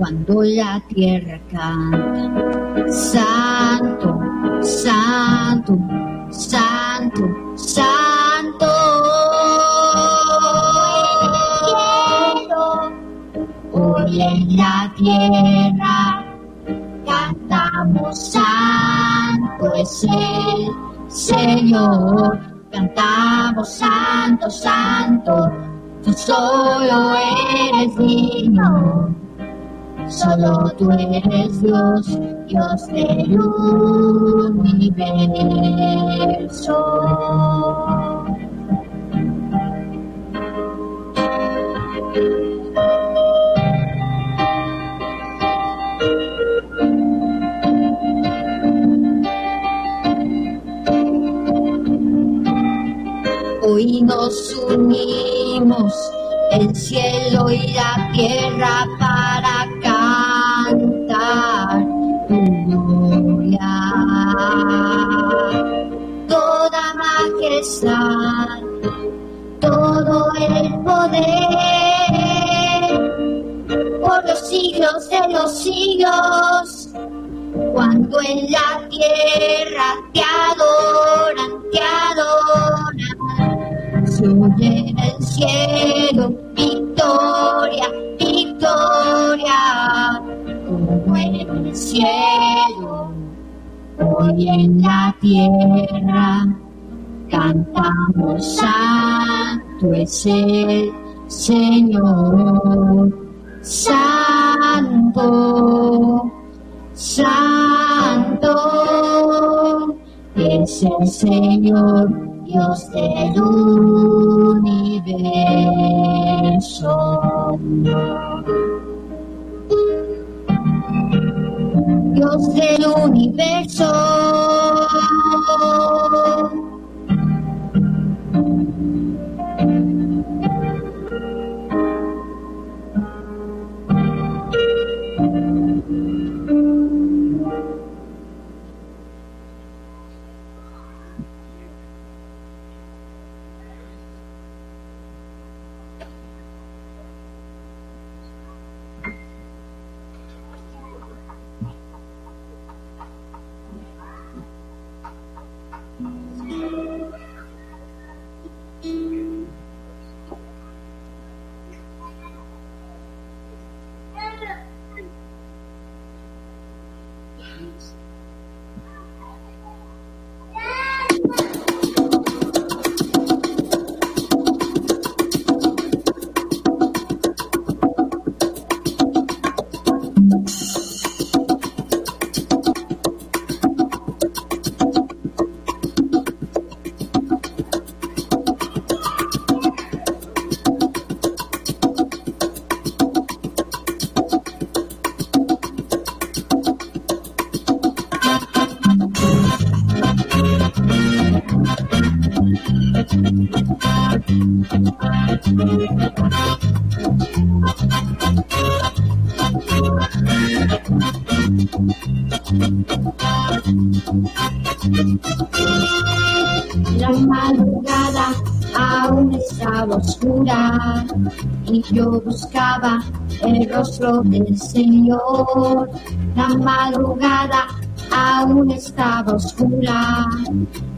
cuando la tierra canta. Santo, santo, santo, santo. Hoy en la tierra cantamos santo es el Señor. Cantamos santo, santo, tú solo eres digno. Solo tú eres Dios, Dios del universo. Hoy nos unimos el cielo y la tierra para todo el poder, por los siglos de los siglos, cuando en la tierra te adoran, te adoran. Se oye en el cielo, victoria, victoria, como en el cielo, hoy en la tierra, cantamos santo es el Señor, santo, santo es el Señor Dios del universo. Dios del universo. Yo buscaba el rostro del Señor. La madrugada aún estaba oscura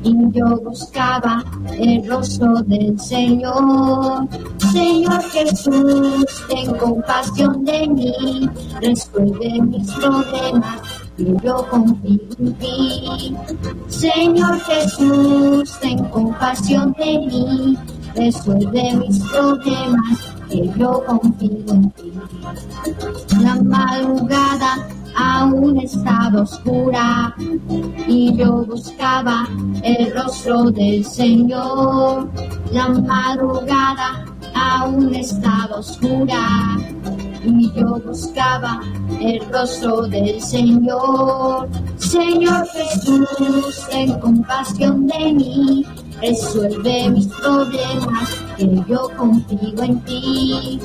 y yo buscaba el rostro del Señor. Señor Jesús, ten compasión de mí, resuelve mis problemas yo confío en ti. Señor Jesús, ten compasión de mí, resuelve mis problemas que yo confío en ti. La madrugada aún estaba oscura y yo buscaba el rostro del Señor. La madrugada aún estaba oscura y yo buscaba el rostro del Señor. Señor Jesús, ten compasión de mí, resuelve mis problemas, que yo confío en ti.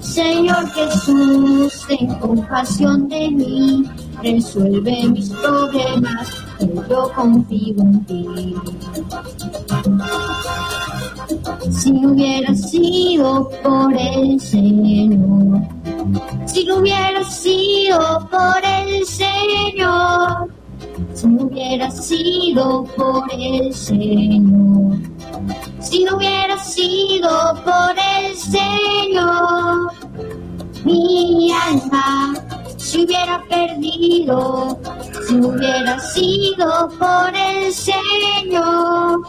Señor Jesús, ten compasión de mí, resuelve mis problemas, que yo confío en ti. Si hubiera sido por el Señor, si hubiera sido por el Señor, si no hubiera sido por el Señor, si no hubiera sido por el Señor, mi alma se hubiera perdido, si no hubiera sido por el Señor,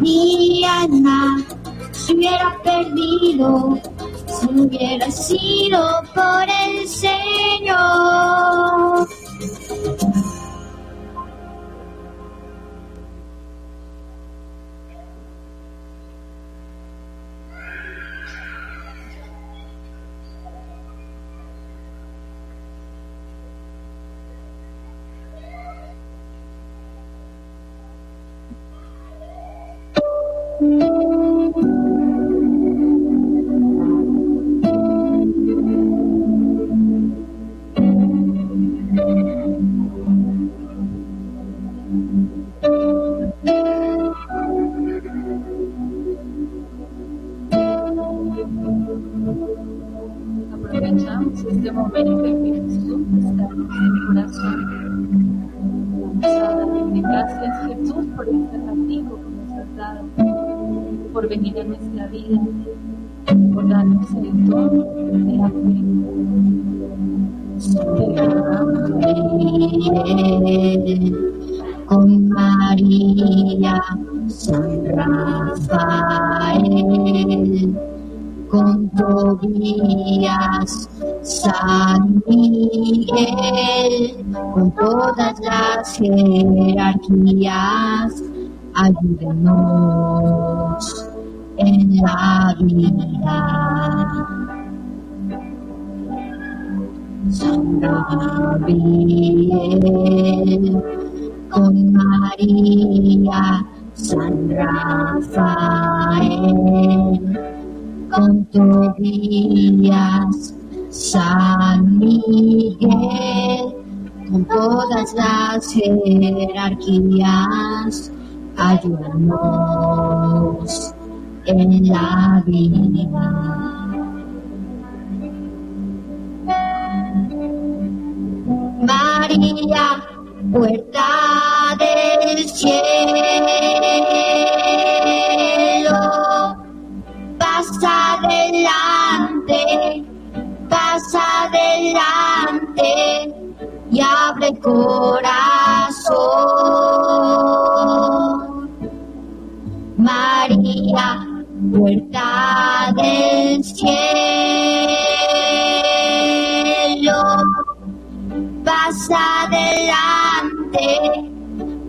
mi alma se hubiera perdido, si no hubiera sido por el Señor. vida, el don de la fe. con María, San Rafael, con Tobías, San Miguel, con todas las jerarquías, ayúdenos. en la vida. Con María, San Rafael, con Tobías, San Miguel, con todas las jerarquías, ayúdanos en la vida. María, puerta del cielo, pasa adelante, pasa adelante y abre el corazón. María, puerta del cielo, pasa adelante,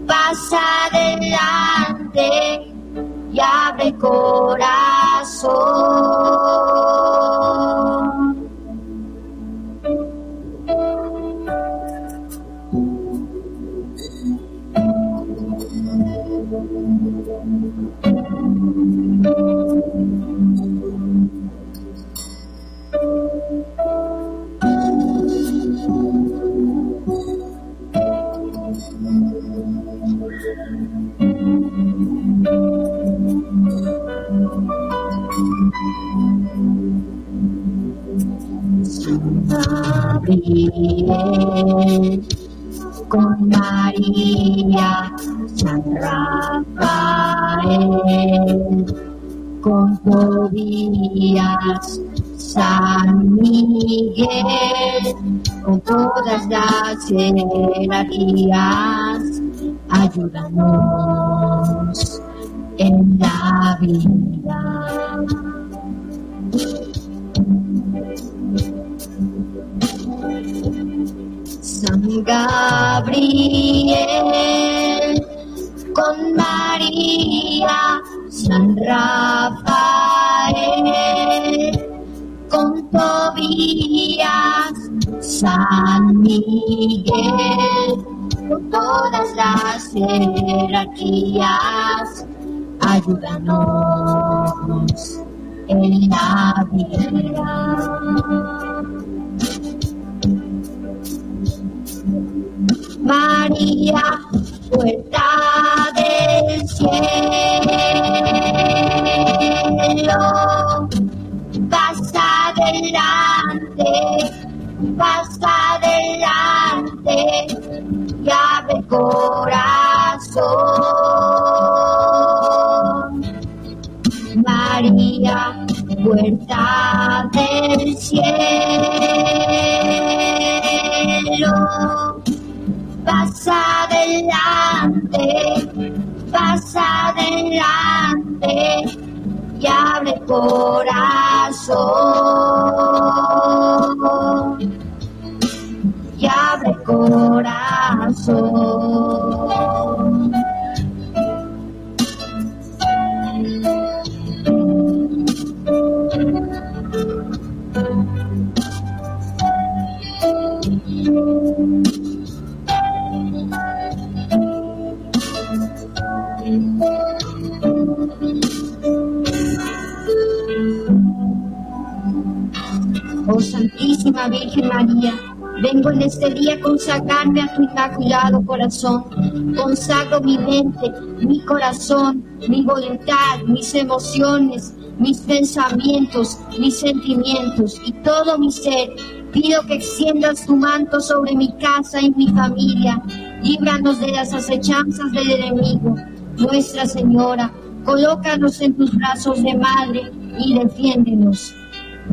pasa adelante y abre corazón. Gabriel, con María, San Rafael, con Tobías, San Miguel, con todas las jerarquías, ayúdanos en la vida. Gabriel, con María, San Rafael, con Tobías, San Miguel, con todas las jerarquías, ayúdanos en la vida. María, puerta del cielo, pasa adelante, pasa adelante y abre corazón. María, puerta del cielo pasa adelante, pasa adelante y abre corazón, y abre corazón. Oh Santísima Virgen María, vengo en este día a consagrarme a tu inmaculado corazón. Consagro mi mente, mi corazón, mi voluntad, mis emociones, mis pensamientos, mis sentimientos y todo mi ser. Pido que extiendas tu manto sobre mi casa y mi familia. Líbranos de las acechanzas del enemigo. Nuestra Señora, colócanos en tus brazos de madre y defiéndenos.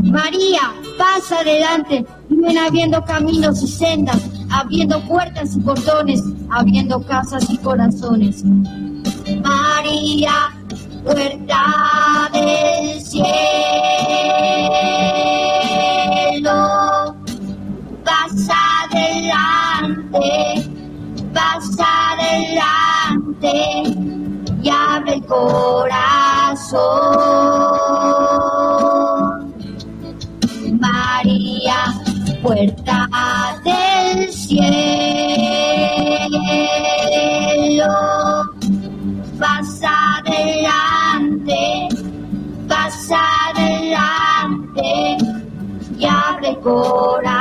María, pasa adelante, y ven abriendo caminos y sendas, abriendo puertas y portones, abriendo casas y corazones. María, puerta del cielo, pasa adelante, pasa adelante y abre el corazón. Puerta del cielo, pasa adelante, pasa adelante y abre corazón,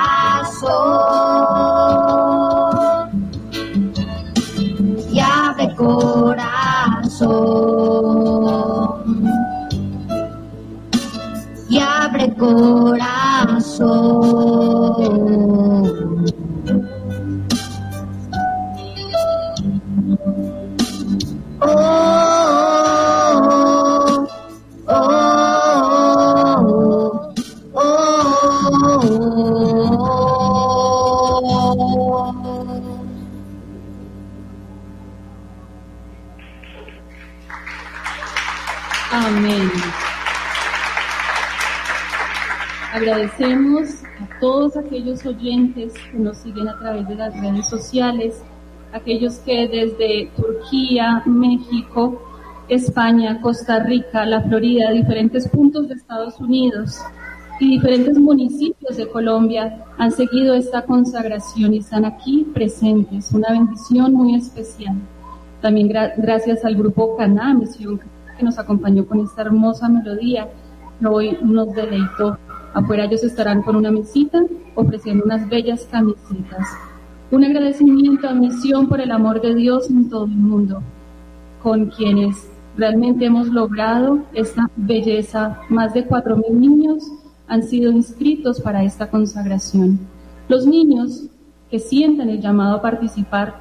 y abre corazón. Y abre corazón. Todos aquellos oyentes que nos siguen a través de las redes sociales, aquellos que desde Turquía, México, España, Costa Rica, la Florida, diferentes puntos de Estados Unidos y diferentes municipios de Colombia han seguido esta consagración y están aquí presentes. Una bendición muy especial. También gra- gracias al grupo Caná, Misión que nos acompañó con esta hermosa melodía hoy nos deleitó. Afuera ellos estarán con una mesita ofreciendo unas bellas camisetas. Un agradecimiento a Misión por el amor de Dios en todo el mundo, con quienes realmente hemos logrado esta belleza. Más de 4.000 niños han sido inscritos para esta consagración. Los niños que sientan el llamado a participar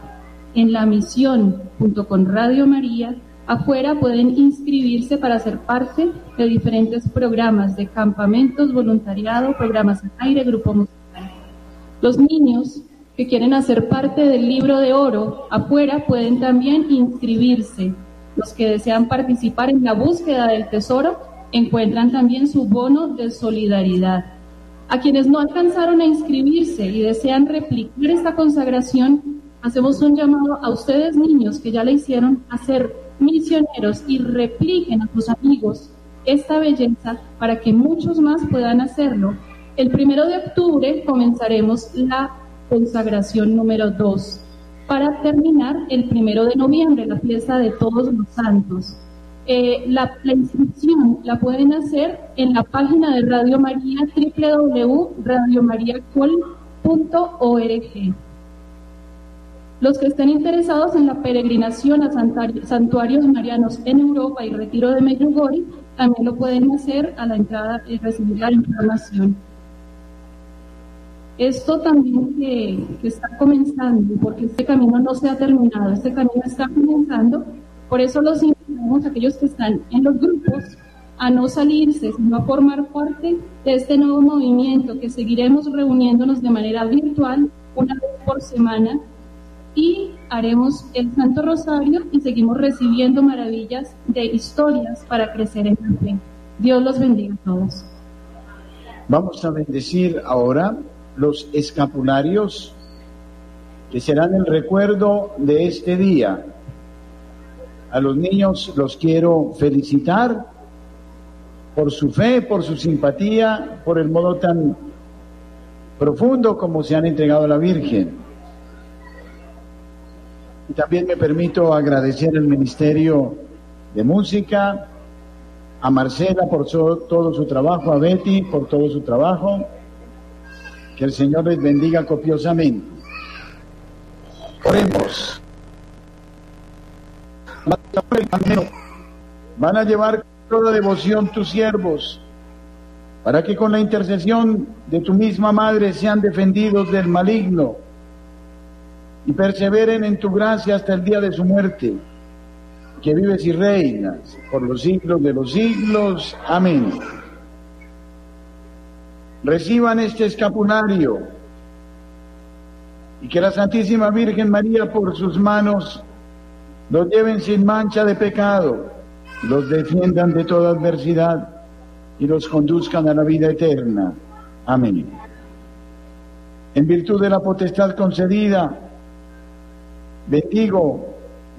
en la misión junto con Radio María, afuera pueden inscribirse para ser parte de diferentes programas de campamentos, voluntariado, programas en aire, grupo musical. Los niños que quieren hacer parte del libro de oro afuera pueden también inscribirse. Los que desean participar en la búsqueda del tesoro encuentran también su bono de solidaridad. A quienes no alcanzaron a inscribirse y desean replicar esta consagración, hacemos un llamado a ustedes niños que ya le hicieron a ser misioneros y repliquen a sus amigos esta belleza para que muchos más puedan hacerlo. El primero de octubre comenzaremos la consagración número 2 para terminar el primero de noviembre, la fiesta de todos los santos. Eh, la, inscripción la pueden hacer en la página de Radio María www.radiomariacol.org. Los que estén interesados en la peregrinación a santuarios marianos en Europa y retiro de Medjugorje también lo pueden hacer a la entrada y recibir la información. Esto también que, está comenzando, porque este camino no se ha terminado, este camino está comenzando, por eso los invitamos a aquellos que están en los grupos a no salirse, sino a formar parte de este nuevo movimiento que seguiremos reuniéndonos de manera virtual una vez por semana y haremos el Santo Rosario y seguimos recibiendo maravillas de historias para crecer en la fe. Dios los bendiga a todos. Vamos a bendecir ahora los escapularios que serán el recuerdo de este día. A los niños los quiero felicitar por su fe, por su simpatía, por el modo tan profundo como se han entregado a la Virgen. Y también me permito agradecer al Ministerio de Música, a Marcela por todo su trabajo, a Betty por todo su trabajo. Que el Señor les bendiga copiosamente. Oremos. Van a llevar toda devoción tus siervos, para que con la intercesión de tu misma madre sean defendidos del maligno y perseveren en tu gracia hasta el día de su muerte, que vives y reinas por los siglos de los siglos. Amén. Reciban este escapulario y que la Santísima Virgen María por sus manos los lleven sin mancha de pecado, los defiendan de toda adversidad y los conduzcan a la vida eterna. Amén. En virtud de la potestad concedida, Bendigo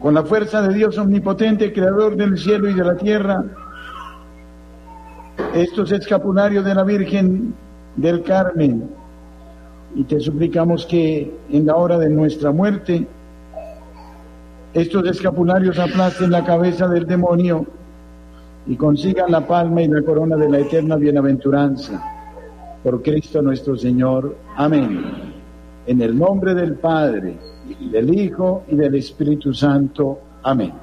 con la fuerza de Dios omnipotente, creador del cielo y de la tierra, estos escapularios de la Virgen del Carmen. Y te suplicamos que en la hora de nuestra muerte, estos escapularios aplasten la cabeza del demonio y consigan la palma y la corona de la eterna bienaventuranza. Por Cristo nuestro Señor. Amén. En el nombre del Padre del Hijo y del Espíritu Santo. Amén.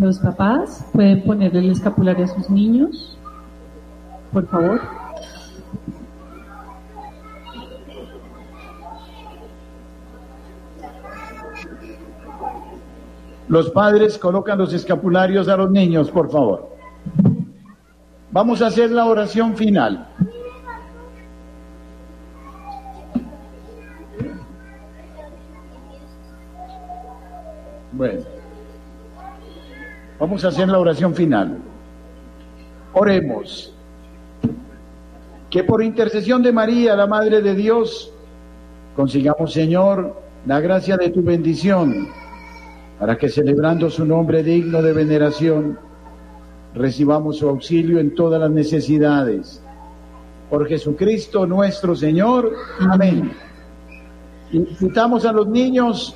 Los papás pueden ponerle el escapulario a sus niños, por favor. Los padres colocan los escapularios a los niños, por favor. Vamos a hacer la oración final. Bueno, vamos a hacer la oración final. Oremos. Que por intercesión de María, la Madre de Dios, consigamos, Señor, la gracia de tu bendición para que celebrando su nombre digno de veneración, recibamos su auxilio en todas las necesidades. Por Jesucristo nuestro Señor. Amén. Invitamos a los niños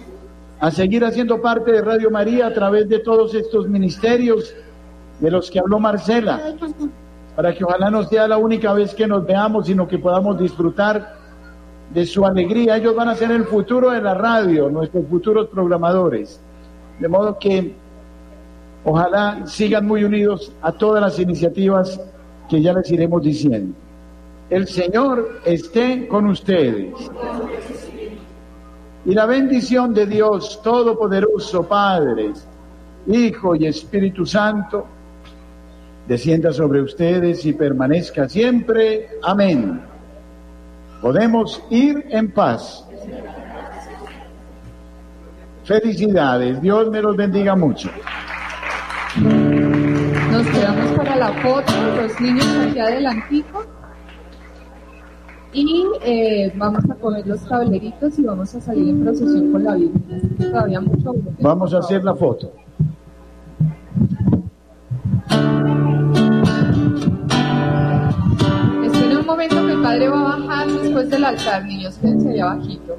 a seguir haciendo parte de Radio María a través de todos estos ministerios de los que habló Marcela, para que ojalá no sea la única vez que nos veamos, sino que podamos disfrutar de su alegría. Ellos van a ser el futuro de la radio, nuestros futuros programadores. De modo que ojalá sigan muy unidos a todas las iniciativas que ya les iremos diciendo. El Señor esté con ustedes. Y la bendición de Dios Todopoderoso, Padre, Hijo y Espíritu Santo, descienda sobre ustedes y permanezca siempre. Amén. Podemos ir en paz. Felicidades, Dios me los bendiga mucho. Nos quedamos para la foto, los niños aquí adelantico. Y eh, vamos a coger los tableritos y vamos a salir en procesión con la Biblia. Todavía mucho Vamos a hacer la foto. Esperen un momento que el padre va a bajar después del altar, niños, quédense allá abajito.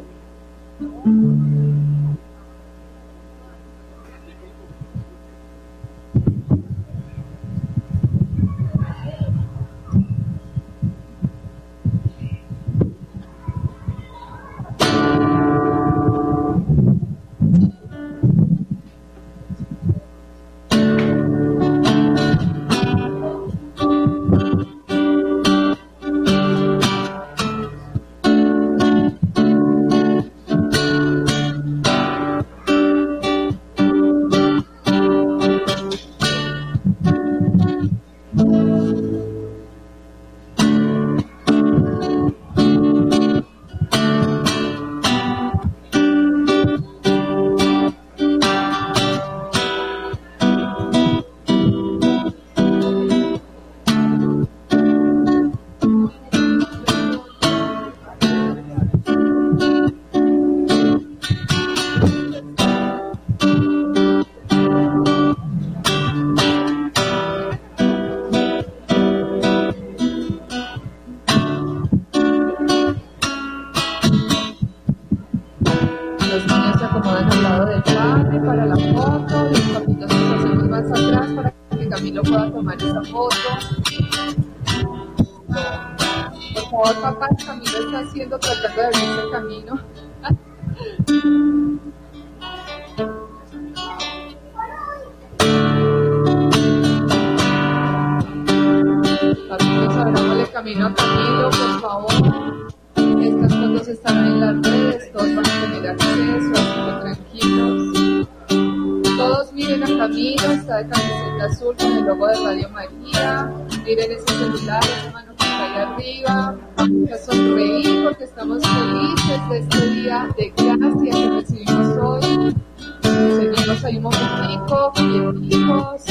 El logo de Radio María. Miren ese celular, esa mano que está ahí arriba. A sonreír porque estamos felices de este día de gracia que recibimos hoy. Seguimos ahí un momentico, quietitos.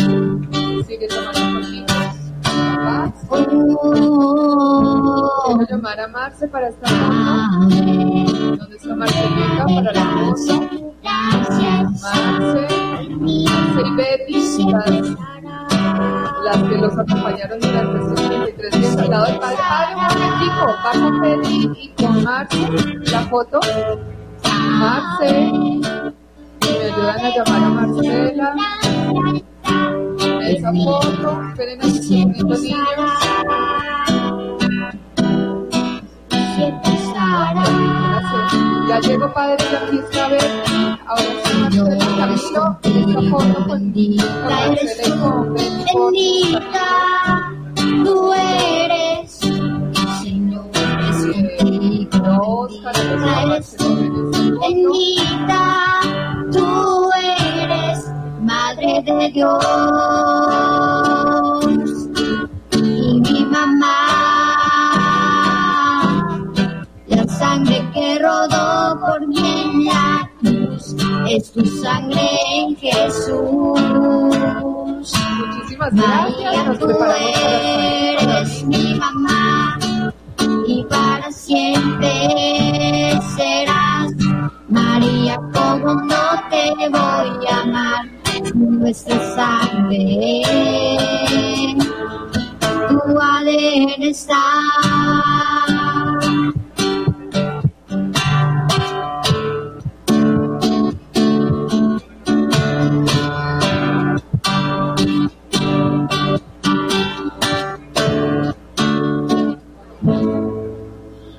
Sigue tomando. Quiero llamar a Marce para esta foto. ¿Dónde está Marcelita para la foto? Marce, Marce y Betty, las, que los acompañaron durante estos 33 días al lado del padre. Padre, un momentico, va con Betty y con Marce la foto. Marce, me ayudan a llamar a Marcela. Esa foto, esperen a sus niños. Ya llegó padre, Betty. Ahora sí, y con Betty. por- Bendita tú eres, Señor es contigo. Bendita tú eres, Madre de Dios. Sangre que rodó por mí en la cruz, es tu sangre en Jesús. Muchísimas gracias. María, tú eres mi mamá y para siempre serás. María, como no te voy a amar, nuestra sangre, tu ADN está.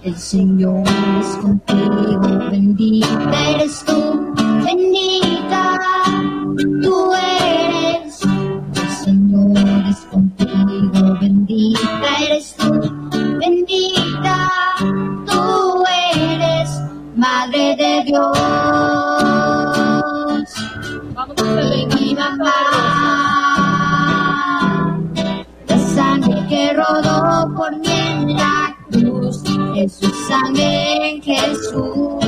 El Señor es contigo, bendita eres tú, bendita tú eres. El Señor es contigo, bendita eres tú, bendita tú eres, Madre de Dios. Sangre en Jesús.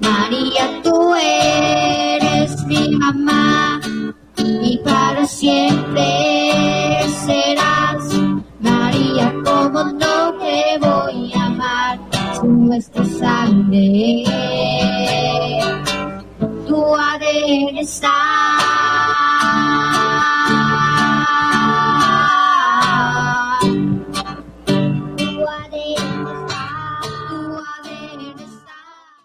María, eres mi mamá y para siempre serás María, como no te voy a amar si nuestra sangre tu ADN está